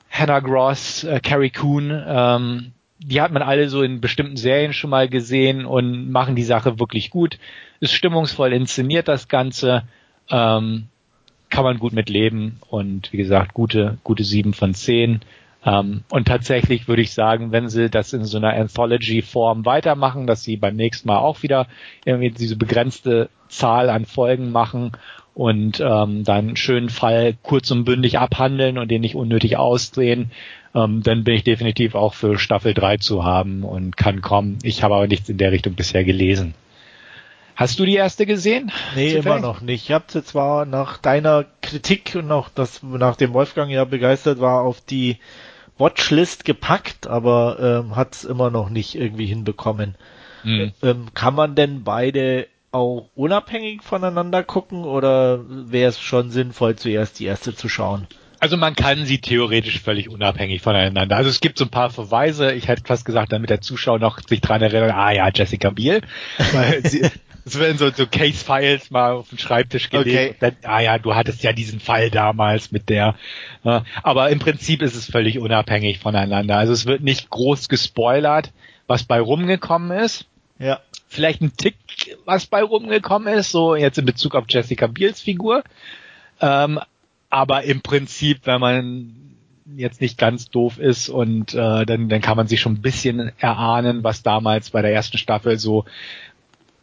Hannah Gross, äh, Carrie Coon, ähm, die hat man alle so in bestimmten Serien schon mal gesehen und machen die Sache wirklich gut. Ist stimmungsvoll inszeniert das Ganze, ähm, kann man gut mit leben und wie gesagt, gute, gute sieben von zehn. Ähm, und tatsächlich würde ich sagen, wenn sie das in so einer Anthology-Form weitermachen, dass sie beim nächsten Mal auch wieder irgendwie diese begrenzte Zahl an Folgen machen und ähm, dann einen schönen Fall kurz und bündig abhandeln und den nicht unnötig ausdrehen, ähm, dann bin ich definitiv auch für Staffel 3 zu haben und kann kommen. Ich habe aber nichts in der Richtung bisher gelesen. Hast du die erste gesehen? Nee, Zufällig? immer noch nicht. Ich habe sie zwar nach deiner Kritik und auch das, nachdem Wolfgang ja begeistert war, auf die Watchlist gepackt, aber ähm, hat es immer noch nicht irgendwie hinbekommen. Hm. Ähm, kann man denn beide auch unabhängig voneinander gucken oder wäre es schon sinnvoll, zuerst die erste zu schauen? Also man kann sie theoretisch völlig unabhängig voneinander. Also es gibt so ein paar Verweise. Ich hätte fast gesagt, damit der Zuschauer noch sich dran erinnert, ah ja, Jessica Biel. Weil sie, Es werden so, so Case-Files mal auf den Schreibtisch gelegt. Okay. Dann, ah ja, du hattest ja diesen Fall damals mit der. Ja, aber im Prinzip ist es völlig unabhängig voneinander. Also es wird nicht groß gespoilert, was bei rumgekommen ist. Ja. Vielleicht ein Tick, was bei rumgekommen ist, so jetzt in Bezug auf Jessica Biels Figur. Ähm, aber im Prinzip, wenn man jetzt nicht ganz doof ist und äh, dann, dann kann man sich schon ein bisschen erahnen, was damals bei der ersten Staffel so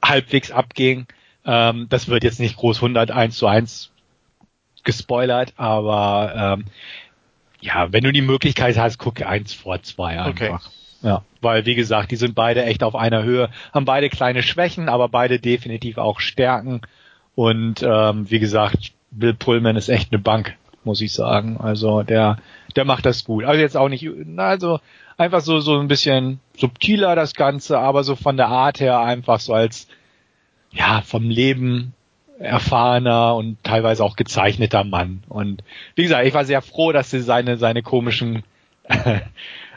halbwegs abging. Ähm, das wird jetzt nicht groß 101 zu 1 gespoilert, aber ähm, ja, wenn du die Möglichkeit hast, gucke eins vor zwei einfach. Okay. Ja, weil wie gesagt, die sind beide echt auf einer Höhe, haben beide kleine Schwächen, aber beide definitiv auch Stärken. Und ähm, wie gesagt, Bill Pullman ist echt eine Bank, muss ich sagen. Also der, der macht das gut. Also jetzt auch nicht, also einfach so so ein bisschen subtiler das Ganze, aber so von der Art her einfach so als ja vom Leben erfahrener und teilweise auch gezeichneter Mann. Und wie gesagt, ich war sehr froh, dass sie seine seine komischen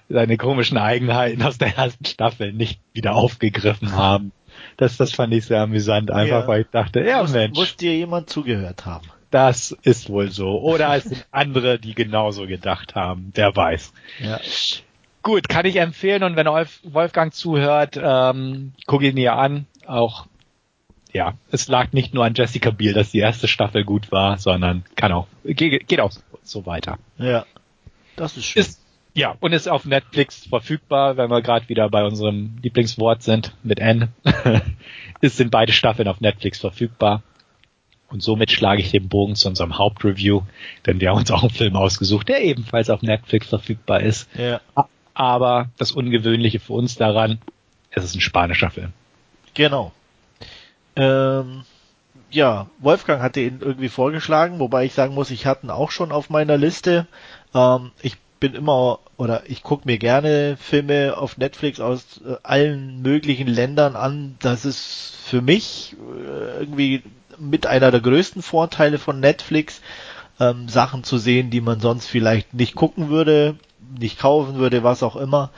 seine komischen Eigenheiten aus der ersten Staffel nicht wieder aufgegriffen haben. Das, das fand ich sehr amüsant, einfach ja. weil ich dachte, ja muss, Mensch. Muss dir jemand zugehört haben. Das ist wohl so. Oder es sind andere, die genauso gedacht haben. Wer weiß. Ja. Gut, kann ich empfehlen und wenn Wolfgang zuhört, ähm, guck ihn dir an. Auch, ja, es lag nicht nur an Jessica Biel, dass die erste Staffel gut war, sondern kann auch, geht, geht auch so weiter. Ja, das ist schön. Ist, ja, und ist auf Netflix verfügbar, wenn wir gerade wieder bei unserem Lieblingswort sind, mit N. es sind beide Staffeln auf Netflix verfügbar. Und somit schlage ich den Bogen zu unserem Hauptreview, denn wir haben uns auch einen Film ausgesucht, der ebenfalls auf Netflix verfügbar ist. Ja. Aber das Ungewöhnliche für uns daran, es ist ein spanischer Film. Genau. Ähm, ja, Wolfgang hatte ihn irgendwie vorgeschlagen, wobei ich sagen muss, ich hatte ihn auch schon auf meiner Liste. Ähm, ich bin immer oder ich gucke mir gerne Filme auf Netflix aus äh, allen möglichen Ländern an. Das ist für mich äh, irgendwie mit einer der größten Vorteile von Netflix, ähm, Sachen zu sehen, die man sonst vielleicht nicht gucken würde, nicht kaufen würde, was auch immer.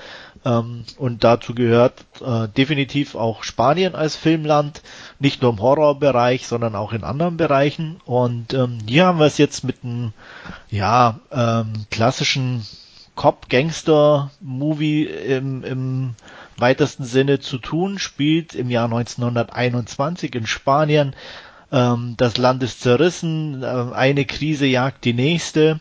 Ähm, und dazu gehört äh, definitiv auch Spanien als Filmland, nicht nur im Horrorbereich, sondern auch in anderen Bereichen. Und ähm, hier haben wir es jetzt mit einem ja, ähm, klassischen Cop-Gangster-Movie im, im weitesten Sinne zu tun, spielt im Jahr 1921 in Spanien. Ähm, das Land ist zerrissen, äh, eine Krise jagt die nächste.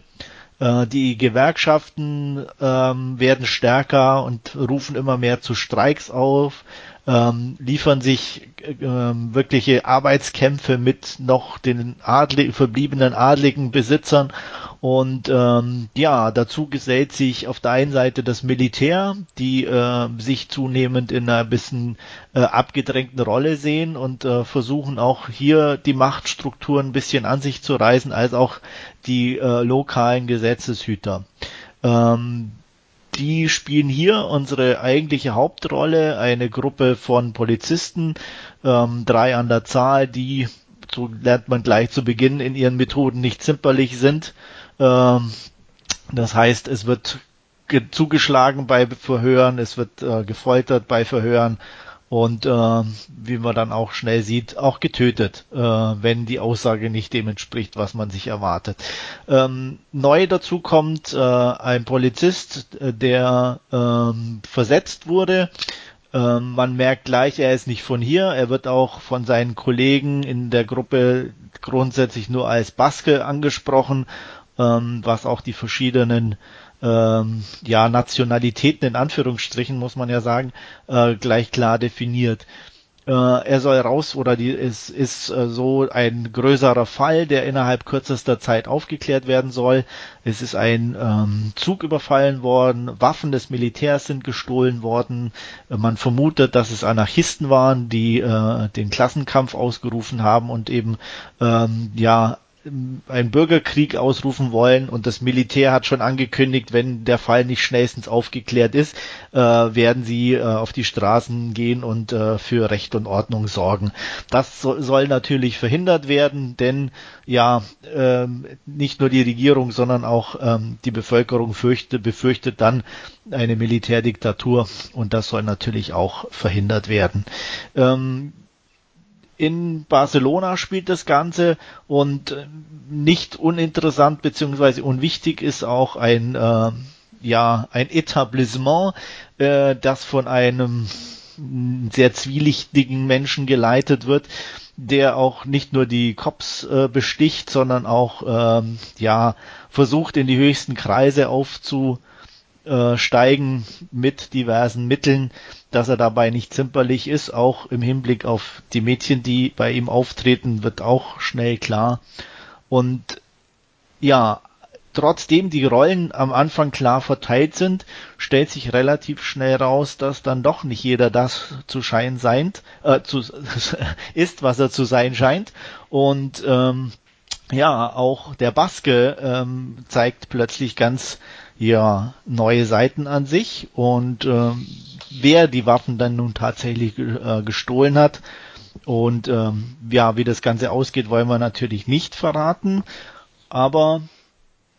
Äh, die Gewerkschaften ähm, werden stärker und rufen immer mehr zu Streiks auf, ähm, liefern sich äh, wirkliche Arbeitskämpfe mit noch den adlig, verbliebenen adligen Besitzern und ähm, ja, dazu gesellt sich auf der einen Seite das Militär, die äh, sich zunehmend in einer bisschen äh, abgedrängten Rolle sehen und äh, versuchen auch hier die Machtstrukturen ein bisschen an sich zu reißen, als auch die äh, lokalen Gesetzeshüter. Ähm, die spielen hier unsere eigentliche Hauptrolle, eine Gruppe von Polizisten, ähm, drei an der Zahl, die, so lernt man gleich zu Beginn, in ihren Methoden nicht zimperlich sind ähm, das heißt, es wird zugeschlagen bei Verhören, es wird äh, gefoltert bei Verhören und äh, wie man dann auch schnell sieht, auch getötet, äh, wenn die Aussage nicht dem entspricht, was man sich erwartet. Ähm, neu dazu kommt äh, ein Polizist, äh, der ähm, versetzt wurde. Ähm, man merkt gleich, er ist nicht von hier. Er wird auch von seinen Kollegen in der Gruppe grundsätzlich nur als Baske angesprochen ähm, was auch die verschiedenen ähm, ja, Nationalitäten in Anführungsstrichen, muss man ja sagen, äh, gleich klar definiert. Äh, er soll raus oder die, es ist äh, so ein größerer Fall, der innerhalb kürzester Zeit aufgeklärt werden soll. Es ist ein ähm, Zug überfallen worden, Waffen des Militärs sind gestohlen worden. man vermutet, dass es Anarchisten waren, die äh, den Klassenkampf ausgerufen haben und eben ähm, ja einen Bürgerkrieg ausrufen wollen und das Militär hat schon angekündigt, wenn der Fall nicht schnellstens aufgeklärt ist, äh, werden sie äh, auf die Straßen gehen und äh, für Recht und Ordnung sorgen. Das so, soll natürlich verhindert werden, denn ja, ähm, nicht nur die Regierung, sondern auch ähm, die Bevölkerung fürchte, befürchtet dann eine Militärdiktatur und das soll natürlich auch verhindert werden. Ähm, in Barcelona spielt das Ganze und äh, nicht uninteressant beziehungsweise unwichtig ist auch ein äh, ja ein Etablissement, äh, das von einem sehr zwielichtigen Menschen geleitet wird, der auch nicht nur die Cops äh, besticht, sondern auch ähm, ja versucht in die höchsten Kreise aufzusteigen mit diversen Mitteln, dass er dabei nicht zimperlich ist, auch im Hinblick auf die Mädchen, die bei ihm auftreten, wird auch schnell klar. Und ja, trotzdem die Rollen am Anfang klar verteilt sind, stellt sich relativ schnell raus, dass dann doch nicht jeder das zu scheinen seint, äh, zu, ist, was er zu sein scheint. Und ähm, ja, auch der Baske ähm, zeigt plötzlich ganz ja neue Seiten an sich und ähm, wer die Waffen dann nun tatsächlich äh, gestohlen hat und ähm, ja, wie das Ganze ausgeht, wollen wir natürlich nicht verraten, aber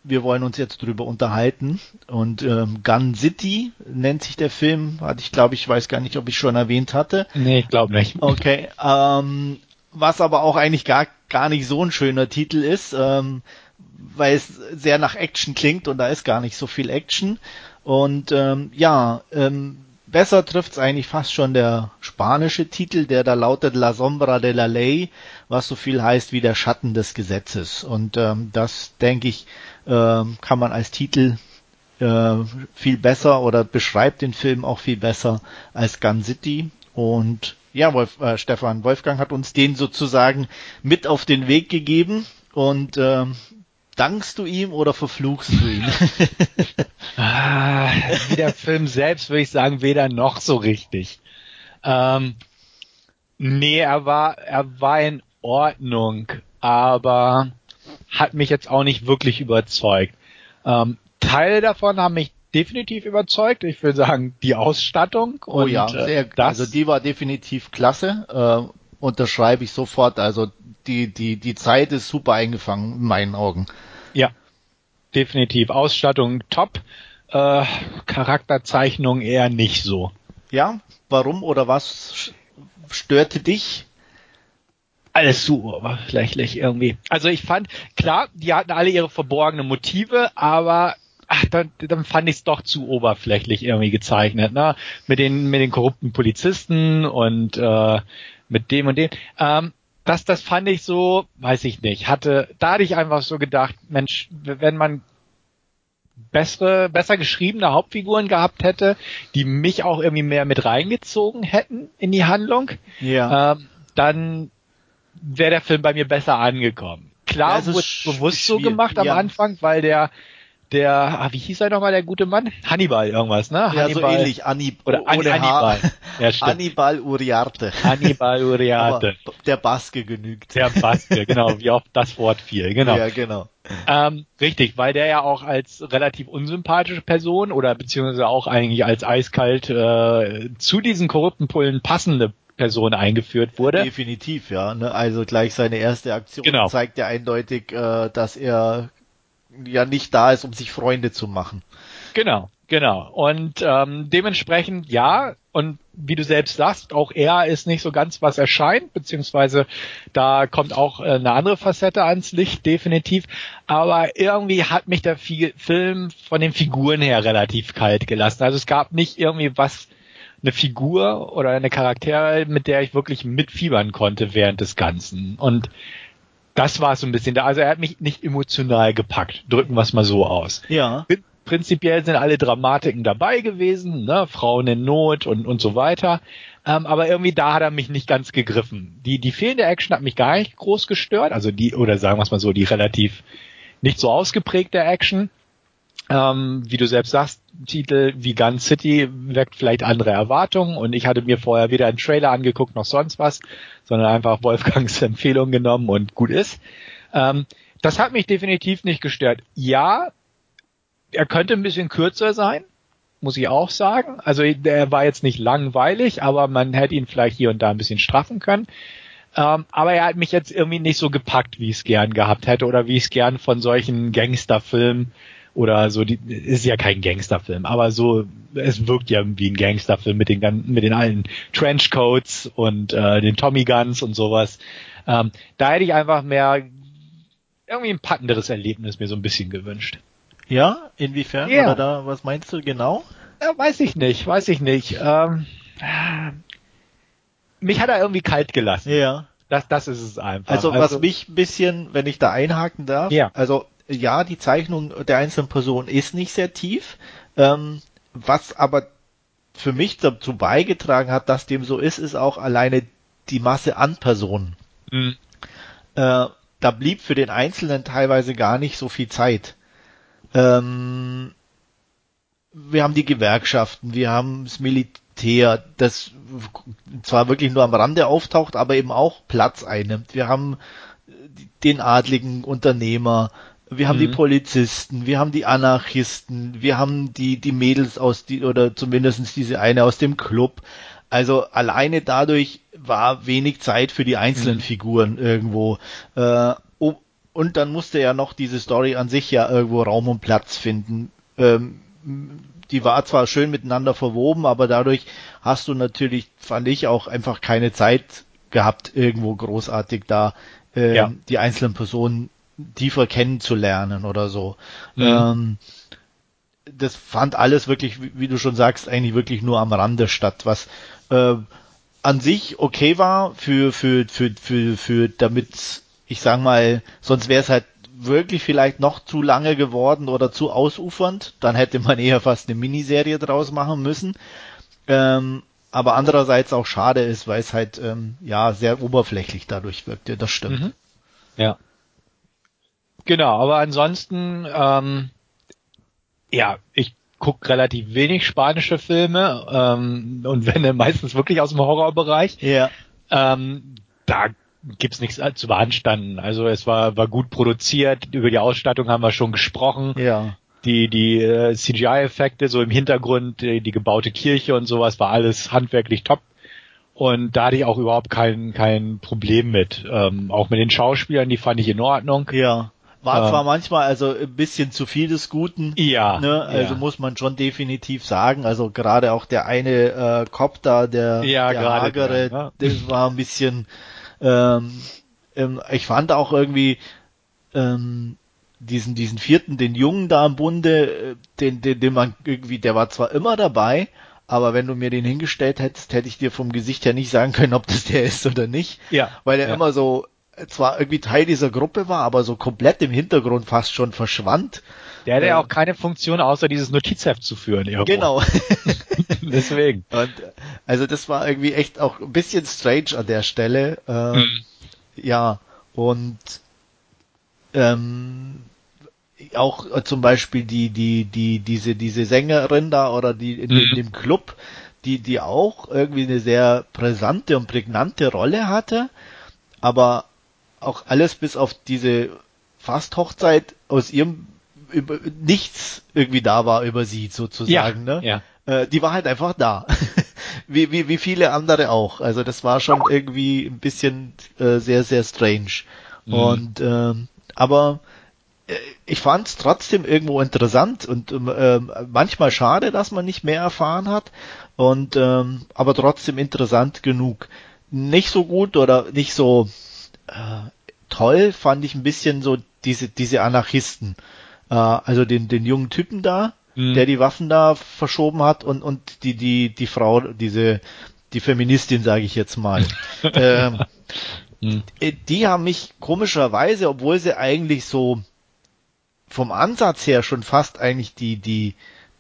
wir wollen uns jetzt drüber unterhalten. Und ähm, Gun City nennt sich der Film. Hatte ich glaube ich, weiß gar nicht, ob ich schon erwähnt hatte. Nee, ich glaube nicht. Okay. Ähm, was aber auch eigentlich gar, gar nicht so ein schöner Titel ist, ähm, weil es sehr nach Action klingt und da ist gar nicht so viel Action. Und ähm, ja, ähm, besser trifft's eigentlich fast schon der spanische Titel, der da lautet La Sombra de la Ley, was so viel heißt wie der Schatten des Gesetzes. Und ähm, das, denke ich, äh, kann man als Titel äh, viel besser oder beschreibt den Film auch viel besser als Gun City. Und ja, Wolf, äh, Stefan Wolfgang hat uns den sozusagen mit auf den Weg gegeben und äh, dankst du ihm oder verfluchst du ihn? ah, wie der Film selbst würde ich sagen, weder noch so richtig. Ähm, nee, er war, er war in Ordnung, aber hat mich jetzt auch nicht wirklich überzeugt. Ähm, Teile davon haben mich definitiv überzeugt. Ich würde sagen, die Ausstattung. Oh und, ja, äh, sehr, das, also die war definitiv klasse. Äh, unterschreibe ich sofort. Also die, die, die Zeit ist super eingefangen in meinen Augen. Ja, definitiv. Ausstattung top. Äh, Charakterzeichnung eher nicht so. Ja, warum oder was störte dich? alles zu oberflächlich irgendwie. Also ich fand, klar, die hatten alle ihre verborgenen Motive, aber ach, dann, dann fand ich es doch zu oberflächlich irgendwie gezeichnet, ne? Mit den, mit den korrupten Polizisten und äh, mit dem und dem. Ähm, das, das fand ich so, weiß ich nicht, hatte, da hatte ich einfach so gedacht, Mensch, wenn man bessere, besser geschriebene Hauptfiguren gehabt hätte, die mich auch irgendwie mehr mit reingezogen hätten in die Handlung, ja. ähm, dann wäre der Film bei mir besser angekommen. Klar, ja, wurde bewusst so gemacht am ja. Anfang, weil der der, ah, wie hieß er nochmal, der gute Mann? Hannibal irgendwas, ne? Ja, Hannibal. so ähnlich. Anni Oder An Hannibal. Ja, stimmt. Hannibal Uriarte. Hannibal Uriarte. Aber der Baske genügt. Der Baske, genau, wie oft das Wort fiel, genau. Ja, genau. Ähm, richtig, weil der ja auch als relativ unsympathische Person oder beziehungsweise auch eigentlich als eiskalt äh, zu diesen korrupten Pullen passende Person eingeführt wurde. Definitiv, ja. Ne? Also gleich seine erste Aktion genau. zeigt ja eindeutig, äh, dass er ja nicht da ist, um sich Freunde zu machen. Genau, genau. Und ähm, dementsprechend ja, und wie du selbst sagst, auch er ist nicht so ganz, was erscheint, beziehungsweise da kommt auch äh, eine andere Facette ans Licht, definitiv. Aber irgendwie hat mich der Film von den Figuren her relativ kalt gelassen. Also es gab nicht irgendwie was, eine Figur oder eine Charaktere, mit der ich wirklich mitfiebern konnte während des Ganzen. Und das war so ein bisschen da. Also er hat mich nicht emotional gepackt. Drücken wir es mal so aus. Ja. Prinzipiell sind alle Dramatiken dabei gewesen, ne? Frauen in Not und, und so weiter. Ähm, aber irgendwie da hat er mich nicht ganz gegriffen. Die, die fehlende Action hat mich gar nicht groß gestört. Also die, oder sagen wir es mal so, die relativ nicht so ausgeprägte Action. Ähm, wie du selbst sagst, Titel wie Gun City weckt vielleicht andere Erwartungen und ich hatte mir vorher weder einen Trailer angeguckt noch sonst was, sondern einfach Wolfgangs Empfehlung genommen und gut ist. Ähm, das hat mich definitiv nicht gestört. Ja, er könnte ein bisschen kürzer sein, muss ich auch sagen. Also er war jetzt nicht langweilig, aber man hätte ihn vielleicht hier und da ein bisschen straffen können. Ähm, aber er hat mich jetzt irgendwie nicht so gepackt, wie ich es gern gehabt hätte oder wie ich es gern von solchen Gangsterfilmen oder so, die, ist ja kein Gangsterfilm, aber so, es wirkt ja wie ein Gangsterfilm mit den, mit den allen Trenchcoats und äh, den Tommy Guns und sowas. Ähm, da hätte ich einfach mehr, irgendwie ein packenderes Erlebnis mir so ein bisschen gewünscht. Ja, inwiefern? Ja. Oder da, was meinst du genau? Ja, weiß ich nicht, weiß ich nicht. Ähm, mich hat er irgendwie kalt gelassen. Ja. Das, das ist es einfach. Also, also was mich ein bisschen, wenn ich da einhaken darf, ja. also ja, die Zeichnung der einzelnen Person ist nicht sehr tief, ähm, was aber für mich dazu beigetragen hat, dass dem so ist, ist auch alleine die Masse an Personen. Mhm. Äh, da blieb für den Einzelnen teilweise gar nicht so viel Zeit. Ähm, wir haben die Gewerkschaften, wir haben das Militär, das zwar wirklich nur am Rande auftaucht, aber eben auch Platz einnimmt. Wir haben den adligen Unternehmer, wir haben mhm. die Polizisten, wir haben die Anarchisten, wir haben die, die Mädels aus die, oder zumindestens diese eine aus dem Club. Also alleine dadurch war wenig Zeit für die einzelnen mhm. Figuren irgendwo. Äh, oh, und dann musste ja noch diese Story an sich ja irgendwo Raum und Platz finden. Ähm, die war zwar schön miteinander verwoben, aber dadurch hast du natürlich, fand ich, auch einfach keine Zeit gehabt, irgendwo großartig da äh, ja. die einzelnen Personen tiefer kennenzulernen oder so. Mhm. Ähm, das fand alles wirklich, wie, wie, du schon sagst, eigentlich wirklich nur am Rande statt, was äh, an sich okay war für für für für für damit ich sag mal, sonst wäre es halt wirklich vielleicht noch zu lange geworden oder zu ausufernd, dann hätte man eher fast eine Miniserie draus machen müssen. Ähm, aber andererseits auch schade ist, weil es halt ähm, ja sehr oberflächlich dadurch wirkte. Das stimmt. Mhm. Ja. Genau, aber ansonsten, ähm, ja, ich gucke relativ wenig spanische Filme ähm, und wenn meistens wirklich aus dem Horrorbereich. Ja. Ähm, da gibt's nichts zu beanstanden. Also es war war gut produziert. Über die Ausstattung haben wir schon gesprochen. Ja. Die die äh, CGI-Effekte so im Hintergrund, die, die gebaute Kirche und sowas war alles handwerklich top. Und da hatte ich auch überhaupt kein kein Problem mit. Ähm, auch mit den Schauspielern, die fand ich in Ordnung. Ja. War zwar manchmal also ein bisschen zu viel des Guten. Ja. Ne? Also ja. muss man schon definitiv sagen. Also gerade auch der eine äh, Cop da, der, ja, der Hagere, ja. das war ein bisschen. Ähm, ähm, ich fand auch irgendwie ähm, diesen diesen vierten, den Jungen da im Bunde, äh, den, den, den man irgendwie, der war zwar immer dabei, aber wenn du mir den hingestellt hättest, hätte ich dir vom Gesicht her nicht sagen können, ob das der ist oder nicht. Ja. Weil er ja. immer so zwar irgendwie Teil dieser Gruppe war, aber so komplett im Hintergrund fast schon verschwand. Der hatte ja ähm, auch keine Funktion, außer dieses Notizheft zu führen. Irgendwo. Genau. Deswegen. Und, also das war irgendwie echt auch ein bisschen strange an der Stelle. Ähm, hm. Ja, und ähm, auch zum Beispiel die, die, die, diese, diese Sängerin da oder die in, in mhm. dem Club, die, die auch irgendwie eine sehr brisante und prägnante Rolle hatte, aber auch alles bis auf diese Fast-Hochzeit aus ihrem über, nichts irgendwie da war über sie sozusagen. Ja, ne? ja. Äh, die war halt einfach da. wie, wie, wie viele andere auch. Also das war schon irgendwie ein bisschen äh, sehr, sehr strange. Mhm. Und ähm, aber äh, ich fand es trotzdem irgendwo interessant und äh, manchmal schade, dass man nicht mehr erfahren hat. Und ähm, aber trotzdem interessant genug. Nicht so gut oder nicht so äh, toll fand ich ein bisschen so diese, diese Anarchisten. Äh, also den, den jungen Typen da, mhm. der die Waffen da verschoben hat und, und die, die, die Frau, diese, die Feministin, sage ich jetzt mal. ähm, mhm. Die haben mich komischerweise, obwohl sie eigentlich so vom Ansatz her schon fast eigentlich die, die,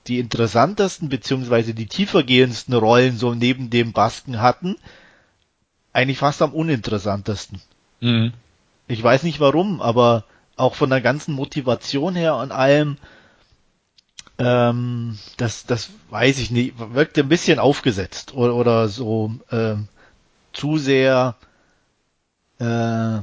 die interessantesten beziehungsweise die tiefergehendsten Rollen so neben dem Basken hatten, eigentlich fast am uninteressantesten. Mhm. Ich weiß nicht warum, aber auch von der ganzen Motivation her und allem, ähm, das, das weiß ich nicht, wirkte ein bisschen aufgesetzt oder, oder so ähm, zu sehr, äh,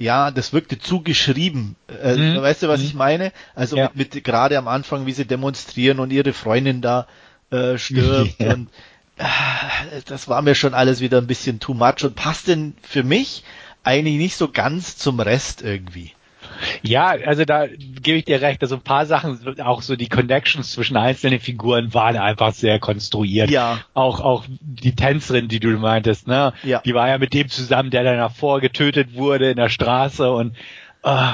ja, das wirkte zu geschrieben. Äh, mhm. Weißt du, was mhm. ich meine? Also ja. mit, mit gerade am Anfang, wie sie demonstrieren und ihre Freundin da äh, stirbt ja. und äh, das war mir schon alles wieder ein bisschen too much und passt denn für mich eigentlich nicht so ganz zum Rest irgendwie. Ja, also da gebe ich dir recht. Also ein paar Sachen, auch so die Connections zwischen einzelnen Figuren waren einfach sehr konstruiert. Ja. Auch, auch die Tänzerin, die du meintest, ne? Ja. Die war ja mit dem zusammen, der dann davor getötet wurde in der Straße und, äh,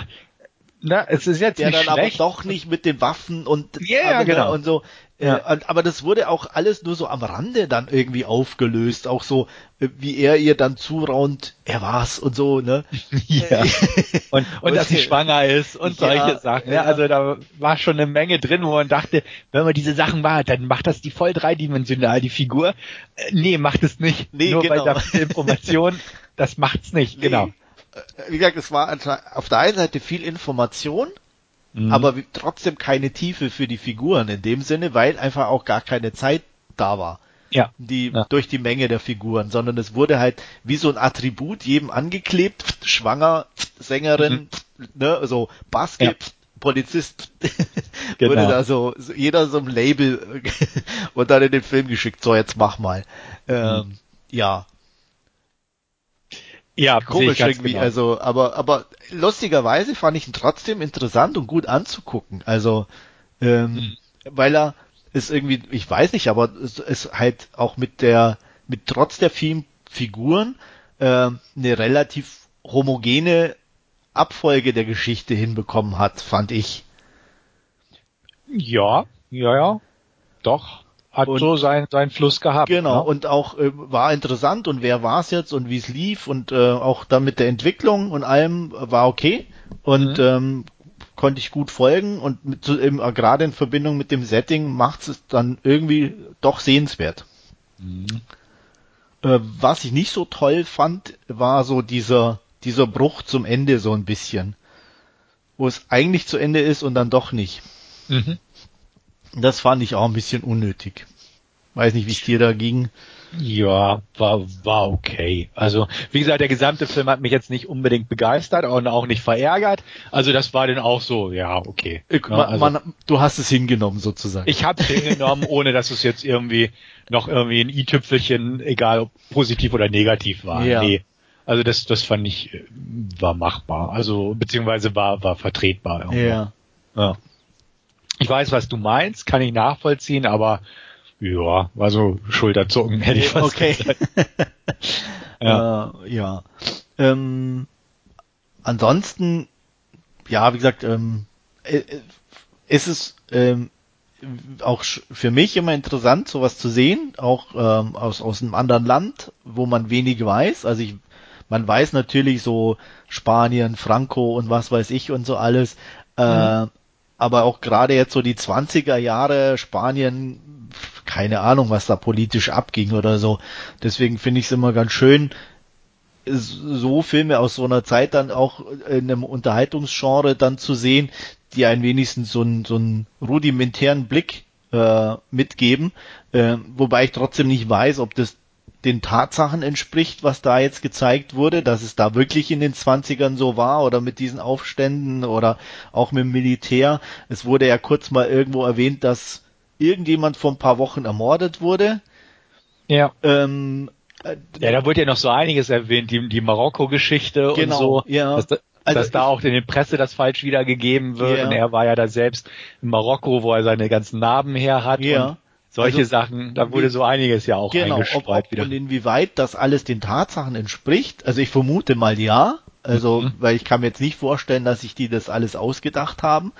na, es ist jetzt der nicht dann schlecht. aber doch nicht mit den Waffen und, Ja, genau. und so. Ja. Äh, aber das wurde auch alles nur so am Rande dann irgendwie aufgelöst. Auch so, äh, wie er ihr dann zuraunt, er war's und so, ne? ja. Und, und dass sie schwanger ist und Ja, solche Sachen. Ja, ja. also da war schon eine Menge drin, wo man dachte, wenn man diese Sachen macht, dann macht das die voll dreidimensional, die Figur. Äh, nee, macht es nicht. Nee, Nur genau. bei der Information, das macht's nicht, genau. Nee. Äh, Wie gesagt, es war auf der einen Seite viel Information, Mhm. aber trotzdem keine Tiefe für die Figuren in dem Sinne, weil einfach auch gar keine Zeit da war. ja. Die, Ja. durch die Menge der Figuren, sondern es wurde halt wie so ein Attribut jedem angeklebt, schwanger, Sängerin, ne, so Basket, Mhm. Ja. Polizist, Genau. wurde da so, so, jeder so ein Label und dann in den Film geschickt, so jetzt mach mal. Ähm, Mhm. Ja, Ja, komisch irgendwie, genau. also, aber, aber lustigerweise fand ich ihn trotzdem interessant und gut anzugucken. Also, ähm, Mhm. weil er ist irgendwie, ich weiß nicht, aber es ist halt auch mit der, mit trotz der vielen Figuren ähm, eine relativ homogene Abfolge der Geschichte hinbekommen hat, fand ich. Ja, ja, ja. Doch. Hat Und- so seinen, seinen Fluss gehabt. Genau, Ne? und auch äh, war interessant und wer war es jetzt und wie es lief und äh, auch dann mit der Entwicklung und allem äh, war okay und Mhm. ähm, konnte ich gut folgen und mit, eben, äh, gerade in Verbindung mit dem Setting macht es dann irgendwie doch sehenswert. Mhm. Äh, was ich nicht so toll fand, war so dieser, dieser Bruch zum Ende so ein bisschen. Wo es eigentlich zu Ende ist und dann doch nicht. Mhm. Das fand ich auch ein bisschen unnötig. Weiß nicht, wie es dir da ging. Ja, war, war okay. Also, wie gesagt, der gesamte Film hat mich jetzt nicht unbedingt begeistert und auch nicht verärgert. Also, das war dann auch so, ja, okay. Äh, Ja, also, man, du hast es hingenommen sozusagen. ich hab's hingenommen, ohne dass es jetzt irgendwie noch irgendwie ein i-Tüpfelchen, egal ob positiv oder negativ war. Ja. Nee. Also, das, das fand ich, äh, war machbar. Also, beziehungsweise war, war vertretbar. irgendwo. ja. Ja. Ich weiß, was du meinst, kann ich nachvollziehen, aber ja, war so Schulterzucken, hätte ich fast Okay. gesagt. Ja. Äh, ja. Ähm, ansonsten, ja, wie gesagt, ähm, äh, äh, ist es ähm, auch für mich immer interessant, sowas zu sehen, auch ähm, aus, aus einem anderen Land, wo man wenig weiß. Also ich, man weiß natürlich so Spanien, Franco und was weiß ich und so alles. Äh, aber auch gerade jetzt so die 20er Jahre Spanien, keine Ahnung, was da politisch abging oder so. Deswegen finde ich es immer ganz schön, so Filme aus so einer Zeit dann auch in einem Unterhaltungsgenre dann zu sehen, die einen wenigstens so einen, so einen rudimentären Blick äh, mitgeben, äh, wobei ich trotzdem nicht weiß, ob das den Tatsachen entspricht, was da jetzt gezeigt wurde, dass es da wirklich in den 20ern so war oder mit diesen Aufständen oder auch mit dem Militär. Es wurde ja kurz mal irgendwo erwähnt, dass irgendjemand vor ein paar Wochen ermordet wurde. Ja. Ähm, äh, Ja, da wurde ja noch so einiges erwähnt, die, die Marokko-Geschichte Genau, und so. ja. Dass, da- Also dass da ich- auch in der Presse das falsch wiedergegeben wird. Ja. Und er war ja da selbst in Marokko, wo er seine ganzen Narben her hat. Ja. Und solche Also, Sachen, da wurde so einiges ja auch genau, ob, eingestreut ob wieder. und inwieweit das alles den Tatsachen entspricht. Also ich vermute mal ja. Also, Mhm. weil ich kann mir jetzt nicht vorstellen, dass sich die das alles ausgedacht haben.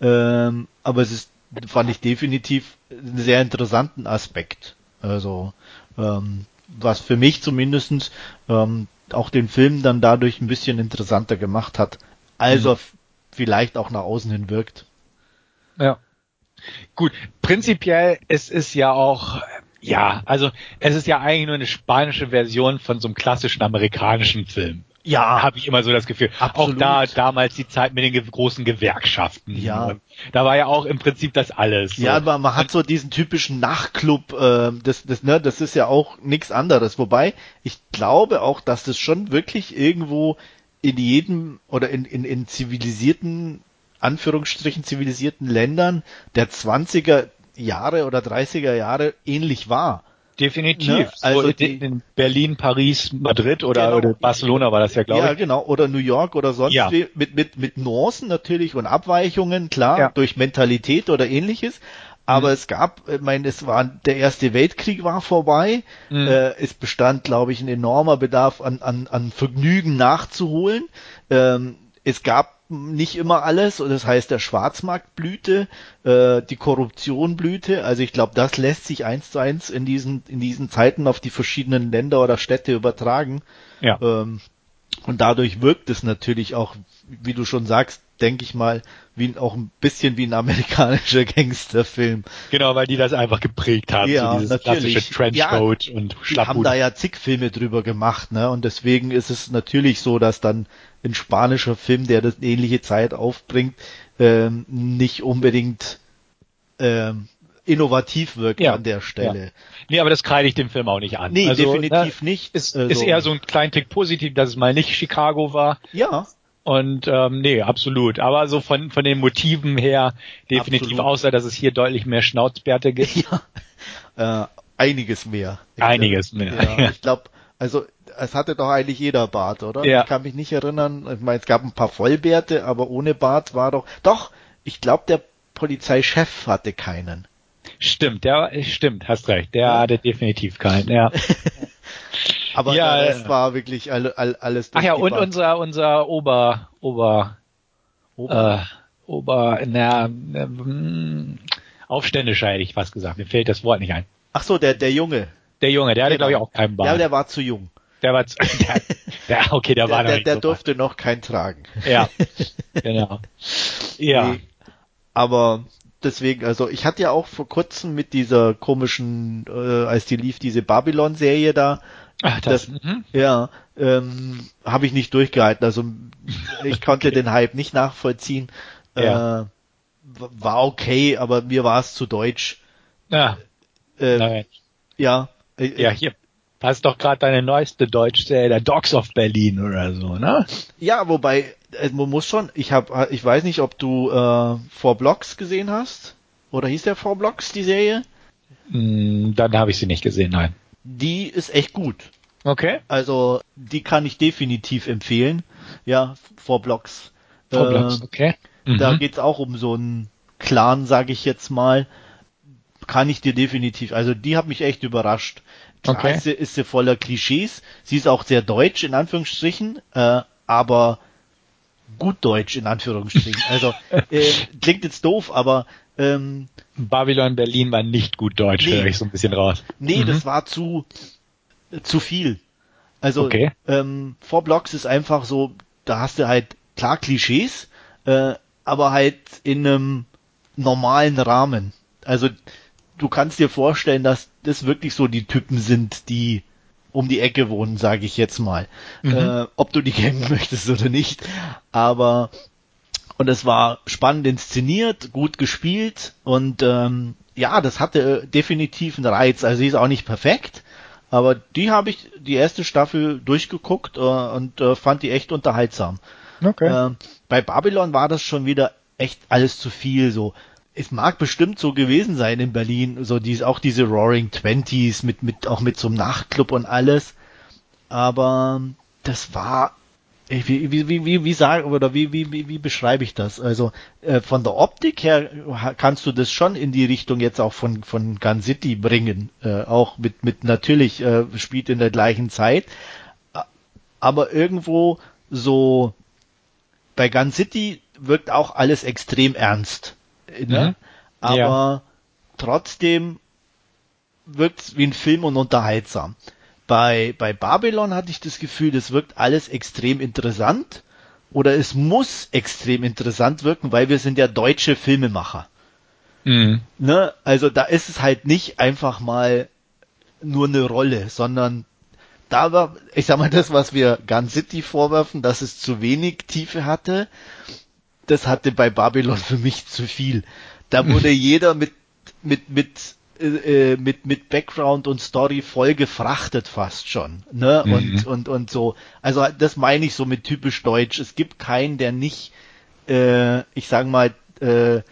Ähm, aber es ist, fand ich definitiv einen sehr interessanten Aspekt. Also, ähm, was für mich zumindestens ähm, auch den Film dann dadurch ein bisschen interessanter gemacht hat, als Mhm. er vielleicht auch nach außen hin wirkt. Ja. Gut, prinzipiell es ist ja auch, ja, also es ist ja eigentlich nur eine spanische Version von so einem klassischen amerikanischen Film. Ja, Habe ich immer so das Gefühl. Absolut. Auch da damals die Zeit mit den großen Gewerkschaften. Ja. Da war ja auch im Prinzip das alles. So. Ja, aber man hat so diesen typischen Nachtclub, äh, das, das, ne, das ist ja auch nichts anderes. Wobei, ich glaube auch, dass das schon wirklich irgendwo in jedem oder in, in, in zivilisierten, Anführungsstrichen zivilisierten Ländern der 20er Jahre oder 30er Jahre ähnlich war. Definitiv. Ne? Also so in, in, Berlin, Paris, Madrid oder, genau. oder, Barcelona war das ja, glaube ich. Ja, genau. Oder New York oder sonst ja. wie. Mit, mit, mit Nuancen natürlich und Abweichungen, klar, ja. durch Mentalität oder ähnliches. Aber mhm. es gab, ich meine, es war, der Erste Weltkrieg war vorbei. Mhm. Äh, es bestand, glaube ich, ein enormer Bedarf an, an, an Vergnügen nachzuholen. Ähm, es gab nicht immer alles, und das heißt der Schwarzmarkt blühte, äh, die Korruption blühte. Also ich glaube, das lässt sich eins zu eins in diesen in diesen Zeiten auf die verschiedenen Länder oder Städte übertragen. Ja. Ähm, und dadurch wirkt es natürlich auch, wie du schon sagst, denke ich mal, wie auch ein bisschen wie ein amerikanischer Gangsterfilm. Genau, weil die das einfach geprägt haben, ja, so dieses natürlich. klassische Trenchcoat ja, und Schlapphut. Die haben da ja zig Filme drüber gemacht, ne? Und deswegen ist es natürlich so, dass dann ein spanischer Film, der das ähnliche Zeit aufbringt, ähm, nicht unbedingt ähm, innovativ wirkt ja, an der Stelle. Ja. Nee, aber das kreide ich dem Film auch nicht an. Nee, also, definitiv ne, nicht. Ist, also, ist eher so ein kleinen Tick positiv, dass es mal nicht Chicago war. Ja. Und ähm, nee, absolut. Aber so von, von den Motiven her definitiv, absolut. außer dass es hier deutlich mehr Schnauzbärte gibt. Ja, äh, einiges mehr. Einiges mehr. Ja, ich glaube, also es hatte doch eigentlich jeder Bart, oder? Ja. Ich kann mich nicht erinnern. Ich meine, es gab ein paar Vollbärte, aber ohne Bart war doch. Doch, ich glaube, der Polizeichef hatte keinen. Stimmt, der stimmt, hast recht. Der ja. hatte definitiv keinen, ja. Aber ja, das war wirklich all, all, alles Ach ja, und unser unser Ober Ober Ober, äh, Ober na, äh, Aufständischer hätte ich fast gesagt. Mir fällt das Wort nicht ein. Ach so, der der Junge. Der Junge, der hatte genau. glaube ich auch keinen Bart. Ja, der war zu jung. Der war zu, der, der okay, der, der war noch der, nicht der so durfte weit. noch keinen tragen. Ja, genau. Ja. Nee, aber deswegen, also ich hatte ja auch vor kurzem mit dieser komischen, äh, als die lief, diese Babylon-Serie da. Ach, das, das mhm. ja, ähm, habe ich nicht durchgehalten. Also ich konnte okay. den Hype nicht nachvollziehen. Ja. Äh, war okay, aber mir war es zu deutsch. Ja. Äh, Nein. Ja. Äh, ja, hier. Hast doch gerade deine neueste Deutschserie, der Dogs of Berlin oder so, ne? Ja, wobei, äh, man muss schon, ich habe, ich weiß nicht, ob du äh, Four Blocks gesehen hast. Oder hieß der Four Blocks, die Serie? Mm, dann habe ich sie nicht gesehen, nein. Die ist echt gut. Okay. Also, die kann ich definitiv empfehlen. Ja, Four Blocks. Äh, Blocks, okay. Mhm. Da geht's auch um so einen Clan, sage ich jetzt mal. Kann ich dir definitiv, also die hat mich echt überrascht. Klar okay. ist, sie, ist sie voller Klischees. Sie ist auch sehr deutsch, in Anführungsstrichen, äh, aber gut Deutsch in Anführungsstrichen. Also äh, klingt jetzt doof, aber ähm, Babylon Berlin war nicht gut Deutsch, nee, höre ich so ein bisschen raus. Nee, mhm. das war zu zu viel. Also okay. ähm, Four Blocks ist einfach so, da hast du halt klar Klischees, äh, aber halt in einem normalen Rahmen. Also du kannst dir vorstellen, dass das wirklich so die Typen sind, die um die Ecke wohnen, sage ich jetzt mal. Mhm. Äh, ob du die kennen möchtest oder nicht. Aber und es war spannend inszeniert, gut gespielt und ähm, ja, das hatte definitiv einen Reiz. Also sie ist auch nicht perfekt, aber die habe ich die erste Staffel durchgeguckt äh, und äh, fand die echt unterhaltsam. Okay. Äh, bei Babylon war das schon wieder echt alles zu viel so es mag bestimmt so gewesen sein in Berlin, so dies, auch diese Roaring Twenties mit, mit, auch mit so einem Nachtclub und alles. Aber das war, wie, wie, wie, wie, wie sage, oder wie, wie, wie, wie beschreibe ich das? Also, äh, von der Optik her kannst du das schon in die Richtung jetzt auch von, von Gun City bringen. Äh, auch mit, mit, natürlich, äh, spielt in der gleichen Zeit. Aber irgendwo so, bei Gun City wirkt auch alles extrem ernst ne? Mhm. aber ja. trotzdem wirkt es wie ein Film und unterhaltsam. Bei, bei Babylon hatte ich das Gefühl, das wirkt alles extrem interessant oder es muss extrem interessant wirken, weil wir sind ja deutsche Filmemacher. Mhm. Ne? Also da ist es halt nicht einfach mal nur eine Rolle, sondern da war, ich sag mal, das, was wir Gun City vorwerfen, dass es zu wenig Tiefe hatte, das hatte bei Babylon für mich zu viel. Da wurde jeder mit, mit, mit, äh, äh, mit, mit Background und Story voll gefrachtet fast schon, ne? Mhm. Und, und, und so. Also, das meine ich so mit typisch deutsch. Es gibt keinen, der nicht, äh, ich sag mal, äh,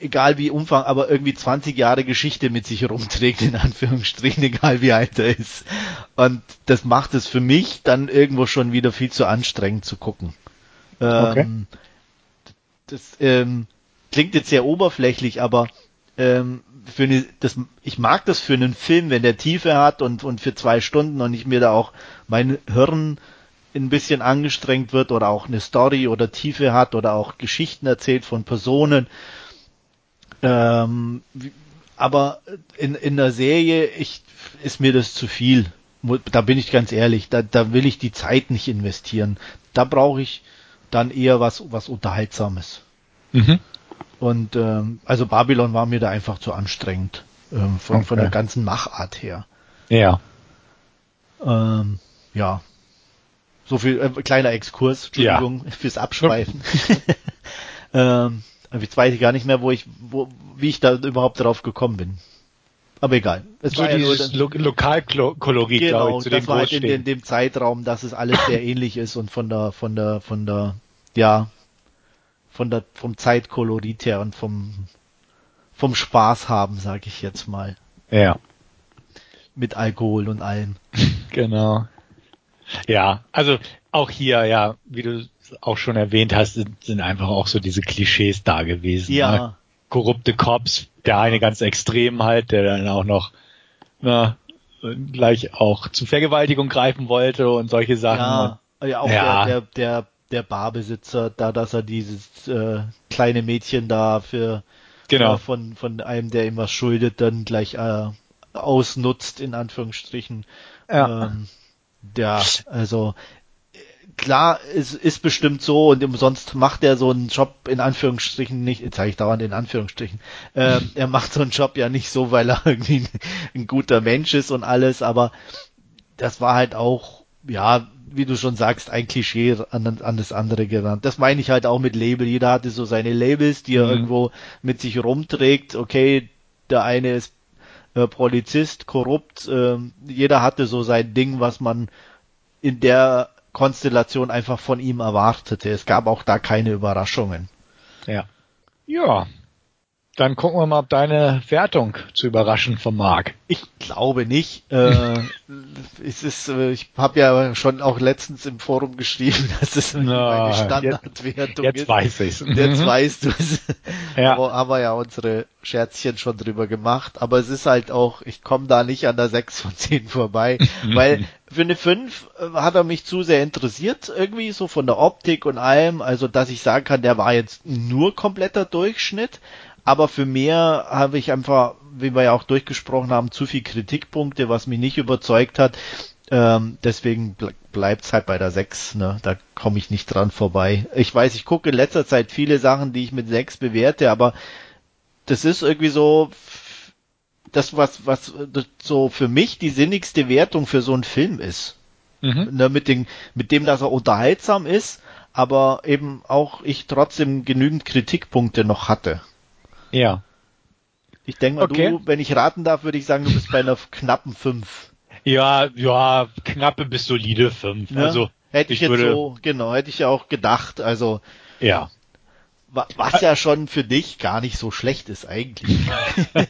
egal wie Umfang, aber irgendwie 20 Jahre Geschichte mit sich rumträgt, in Anführungsstrichen, egal wie alt er ist. Und das macht es für mich dann irgendwo schon wieder viel zu anstrengend zu gucken. Okay. Ähm, das ähm, klingt jetzt sehr oberflächlich, aber ähm, für eine, das, ich mag das für einen Film, wenn der Tiefe hat und, und für zwei Stunden und ich mir da auch mein Hirn ein bisschen angestrengt wird oder auch eine Story oder Tiefe hat oder auch Geschichten erzählt von Personen. Ähm, aber in, in der Serie ich, ist mir das zu viel. Da bin ich ganz ehrlich, da, da will ich die Zeit nicht investieren. Da brauche ich dann eher was, was Unterhaltsames. Mhm. Und ähm, also Babylon war mir da einfach zu anstrengend ähm, von, okay. von der ganzen Machart her. Ja. Ähm, ja. So viel äh, kleiner Exkurs, Entschuldigung ja. fürs Abschweifen. ähm, jetzt weiß ich gar nicht mehr, wo ich, wo, wie ich da überhaupt drauf gekommen bin. Aber egal. Es so war dieses ja Lo Lokalkolorit, genau, glaube ich, zu das war halt in, in, dem Zeitraum, dass es alles sehr ähnlich ist und von der, von der, von der, ja, von der, vom Zeitkolorit her und vom, vom Spaß haben, sage ich jetzt mal. Ja. Mit Alkohol und allem. Genau. Ja, also auch hier, ja, wie du auch schon erwähnt hast, sind, sind einfach auch so diese Klischees da gewesen. Ja. Ne? Korrupte Cops, der eine ganz extrem halt, der dann auch noch na, gleich auch zu Vergewaltigung greifen wollte und solche Sachen. Ja, ja auch ja. Der, der, der, der Barbesitzer, da dass er dieses äh, kleine Mädchen da für genau. Äh, von, von einem, der ihm was schuldet, dann gleich äh, ausnutzt, in Anführungsstrichen. Ja. Ähm, ja, also klar, es ist bestimmt so und umsonst macht er so einen Job in Anführungsstrichen nicht, jetzt sage ich dauernd in Anführungsstrichen, ähm, er macht so einen Job ja nicht so, weil er irgendwie ein, ein, guter Mensch ist und alles, aber das war halt auch, ja, wie du schon sagst, ein Klischee an, an das andere genannt. Das meine ich halt auch mit Label. Jeder hatte so seine Labels, die er mhm. irgendwo mit sich rumträgt. Okay, der eine ist äh, Polizist, korrupt, äh, jeder hatte so sein Ding, was man in der Konstellation einfach von ihm erwartete. Es gab auch da keine Überraschungen. Ja. Ja. Dann gucken wir mal, ob deine Wertung zu überraschen vermag. Ich glaube nicht. Äh, es ist, äh, ich habe ja schon auch letztens im Forum geschrieben, dass es Na, eine Standardwertung jetzt, jetzt ist. Jetzt weiß ich's. Jetzt mhm. weißt du es. Ja. Aber haben wir ja unsere Scherzchen schon drüber gemacht. Aber es ist halt auch, ich komme da nicht an der 6 von 10 vorbei, weil für eine 5 äh, hat er mich zu sehr interessiert, irgendwie so von der Optik und allem, also dass ich sagen kann, der war jetzt nur kompletter Durchschnitt, aber für mehr habe ich einfach, wie wir ja auch durchgesprochen haben, zu viel Kritikpunkte, was mich nicht überzeugt hat. Ähm, deswegen bleibt es halt bei der 6, ne? Da komme ich nicht dran vorbei. Ich weiß, ich gucke in letzter Zeit viele Sachen, die ich mit 6 bewerte, aber das ist irgendwie so das, was, was das so für mich die sinnigste Wertung für so einen Film ist. Mhm. Ne, mit, dem, mit dem, dass er unterhaltsam ist, aber eben auch ich trotzdem genügend Kritikpunkte noch hatte. Ja. Ich denke mal, okay. du, wenn ich raten darf, würde ich sagen, du bist bei einer knappen 5. Ja, ja, knappe bis solide 5. Ja? Also hätte ich, ich jetzt so, genau, hätte ich ja auch gedacht. Also ja. Was ja schon für dich gar nicht so schlecht ist eigentlich.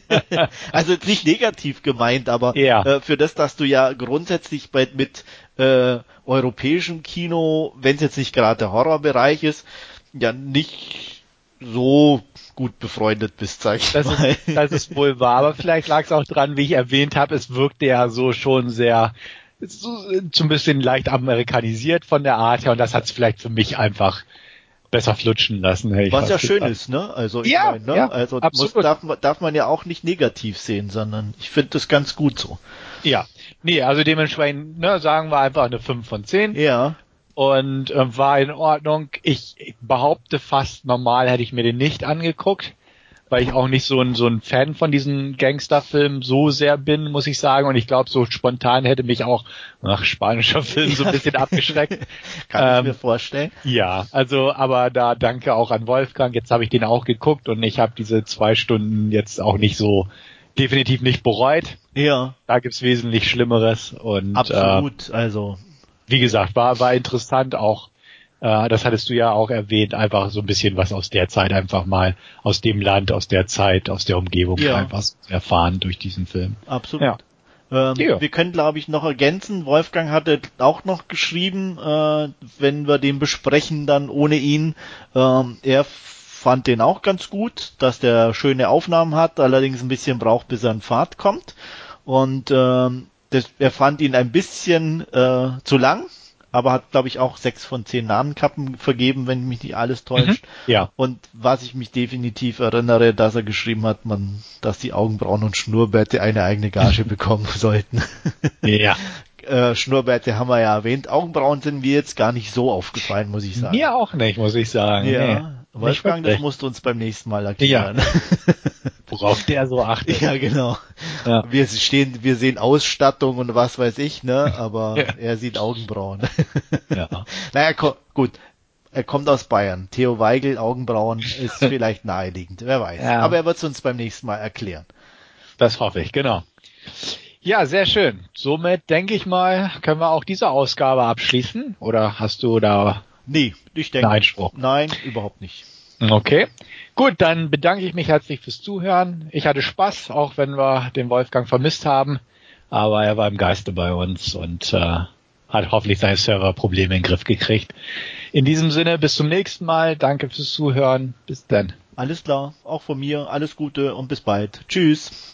also nicht negativ gemeint, aber ja. äh, für das, dass du ja grundsätzlich bei, mit äh, europäischem Kino, wenn es jetzt nicht gerade der Horrorbereich ist, ja nicht so gut befreundet bist, sag ich das mal. Ist, das ist wohl wahr, aber vielleicht lag es auch dran, wie ich erwähnt habe, es wirkte ja so schon sehr so, so ein bisschen leicht amerikanisiert von der Art her und das hat es vielleicht für mich einfach besser flutschen lassen. Was ja schön ist, ne? Also ich ja, meine, ne? ja, also muss, darf, darf man ja auch nicht negativ sehen, sondern ich finde das ganz gut so. Ja, nee, also dementsprechend ne, sagen wir einfach eine 5 von 10. Ja und äh, war in Ordnung. Ich, ich behaupte fast normal hätte ich mir den nicht angeguckt, weil ich auch nicht so ein so ein Fan von diesen Gangsterfilmen so sehr bin, muss ich sagen. Und ich glaube, so spontan hätte mich auch nach spanischer Film so ein bisschen abgeschreckt. Kann ähm, ich mir vorstellen. Ja, also aber da danke auch an Wolfgang. Jetzt habe ich den auch geguckt und ich habe diese zwei Stunden jetzt auch nicht so definitiv nicht bereut. Ja. Da gibt's wesentlich Schlimmeres und absolut. Äh, also wie gesagt, war, war interessant auch, Äh, das hattest du ja auch erwähnt, einfach so ein bisschen was aus der Zeit einfach mal, aus dem Land, aus der Zeit, aus der Umgebung ja. einfach erfahren durch diesen Film. Absolut. Ja. Ähm, ja. Wir können, glaube ich, noch ergänzen. Wolfgang hatte auch noch geschrieben, äh, wenn wir den besprechen, dann ohne ihn. Ähm, er fand den auch ganz gut, dass der schöne Aufnahmen hat, allerdings ein bisschen braucht, bis er in Fahrt kommt. Und ähm, das, er fand ihn ein bisschen äh, zu lang, aber hat, glaube ich, auch sechs von zehn Namenkappen vergeben, wenn mich nicht alles täuscht. Mhm, ja. Und was ich mich definitiv erinnere, dass er geschrieben hat, man, dass die Augenbrauen und Schnurrbärte eine eigene Gage bekommen sollten. ja. Äh, Schnurrbärte haben wir ja erwähnt. Augenbrauen sind mir jetzt gar nicht so aufgefallen, muss ich sagen. Mir auch nicht, muss ich sagen. Ja. Nee. Wolfgang, das musst du uns beim nächsten Mal erklären. Ja. Worauf der so achtet. Ja, genau. Ja. Wir stehen, wir sehen Ausstattung und was weiß ich, ne, aber ja. er sieht Augenbrauen. Ja. naja, gut. Er kommt aus Bayern. Theo Weigel, Augenbrauen ist vielleicht naheliegend. Wer weiß. Ja. Aber er wird es uns beim nächsten Mal erklären. Das hoffe ich, genau. Ja, sehr schön. Somit denke ich mal, können wir auch diese Ausgabe abschließen. Oder hast du da Nee, ich denke. Einspruch. Nein, überhaupt nicht. Okay. Gut, dann bedanke ich mich herzlich fürs Zuhören. Ich hatte Spaß, auch wenn wir den Wolfgang vermisst haben. Aber er war im Geiste bei uns und äh, hat hoffentlich seine Serverprobleme in den Griff gekriegt. In diesem Sinne, bis zum nächsten Mal. Danke fürs Zuhören. Bis dann. Alles klar. Auch von mir. Alles Gute und bis bald. Tschüss.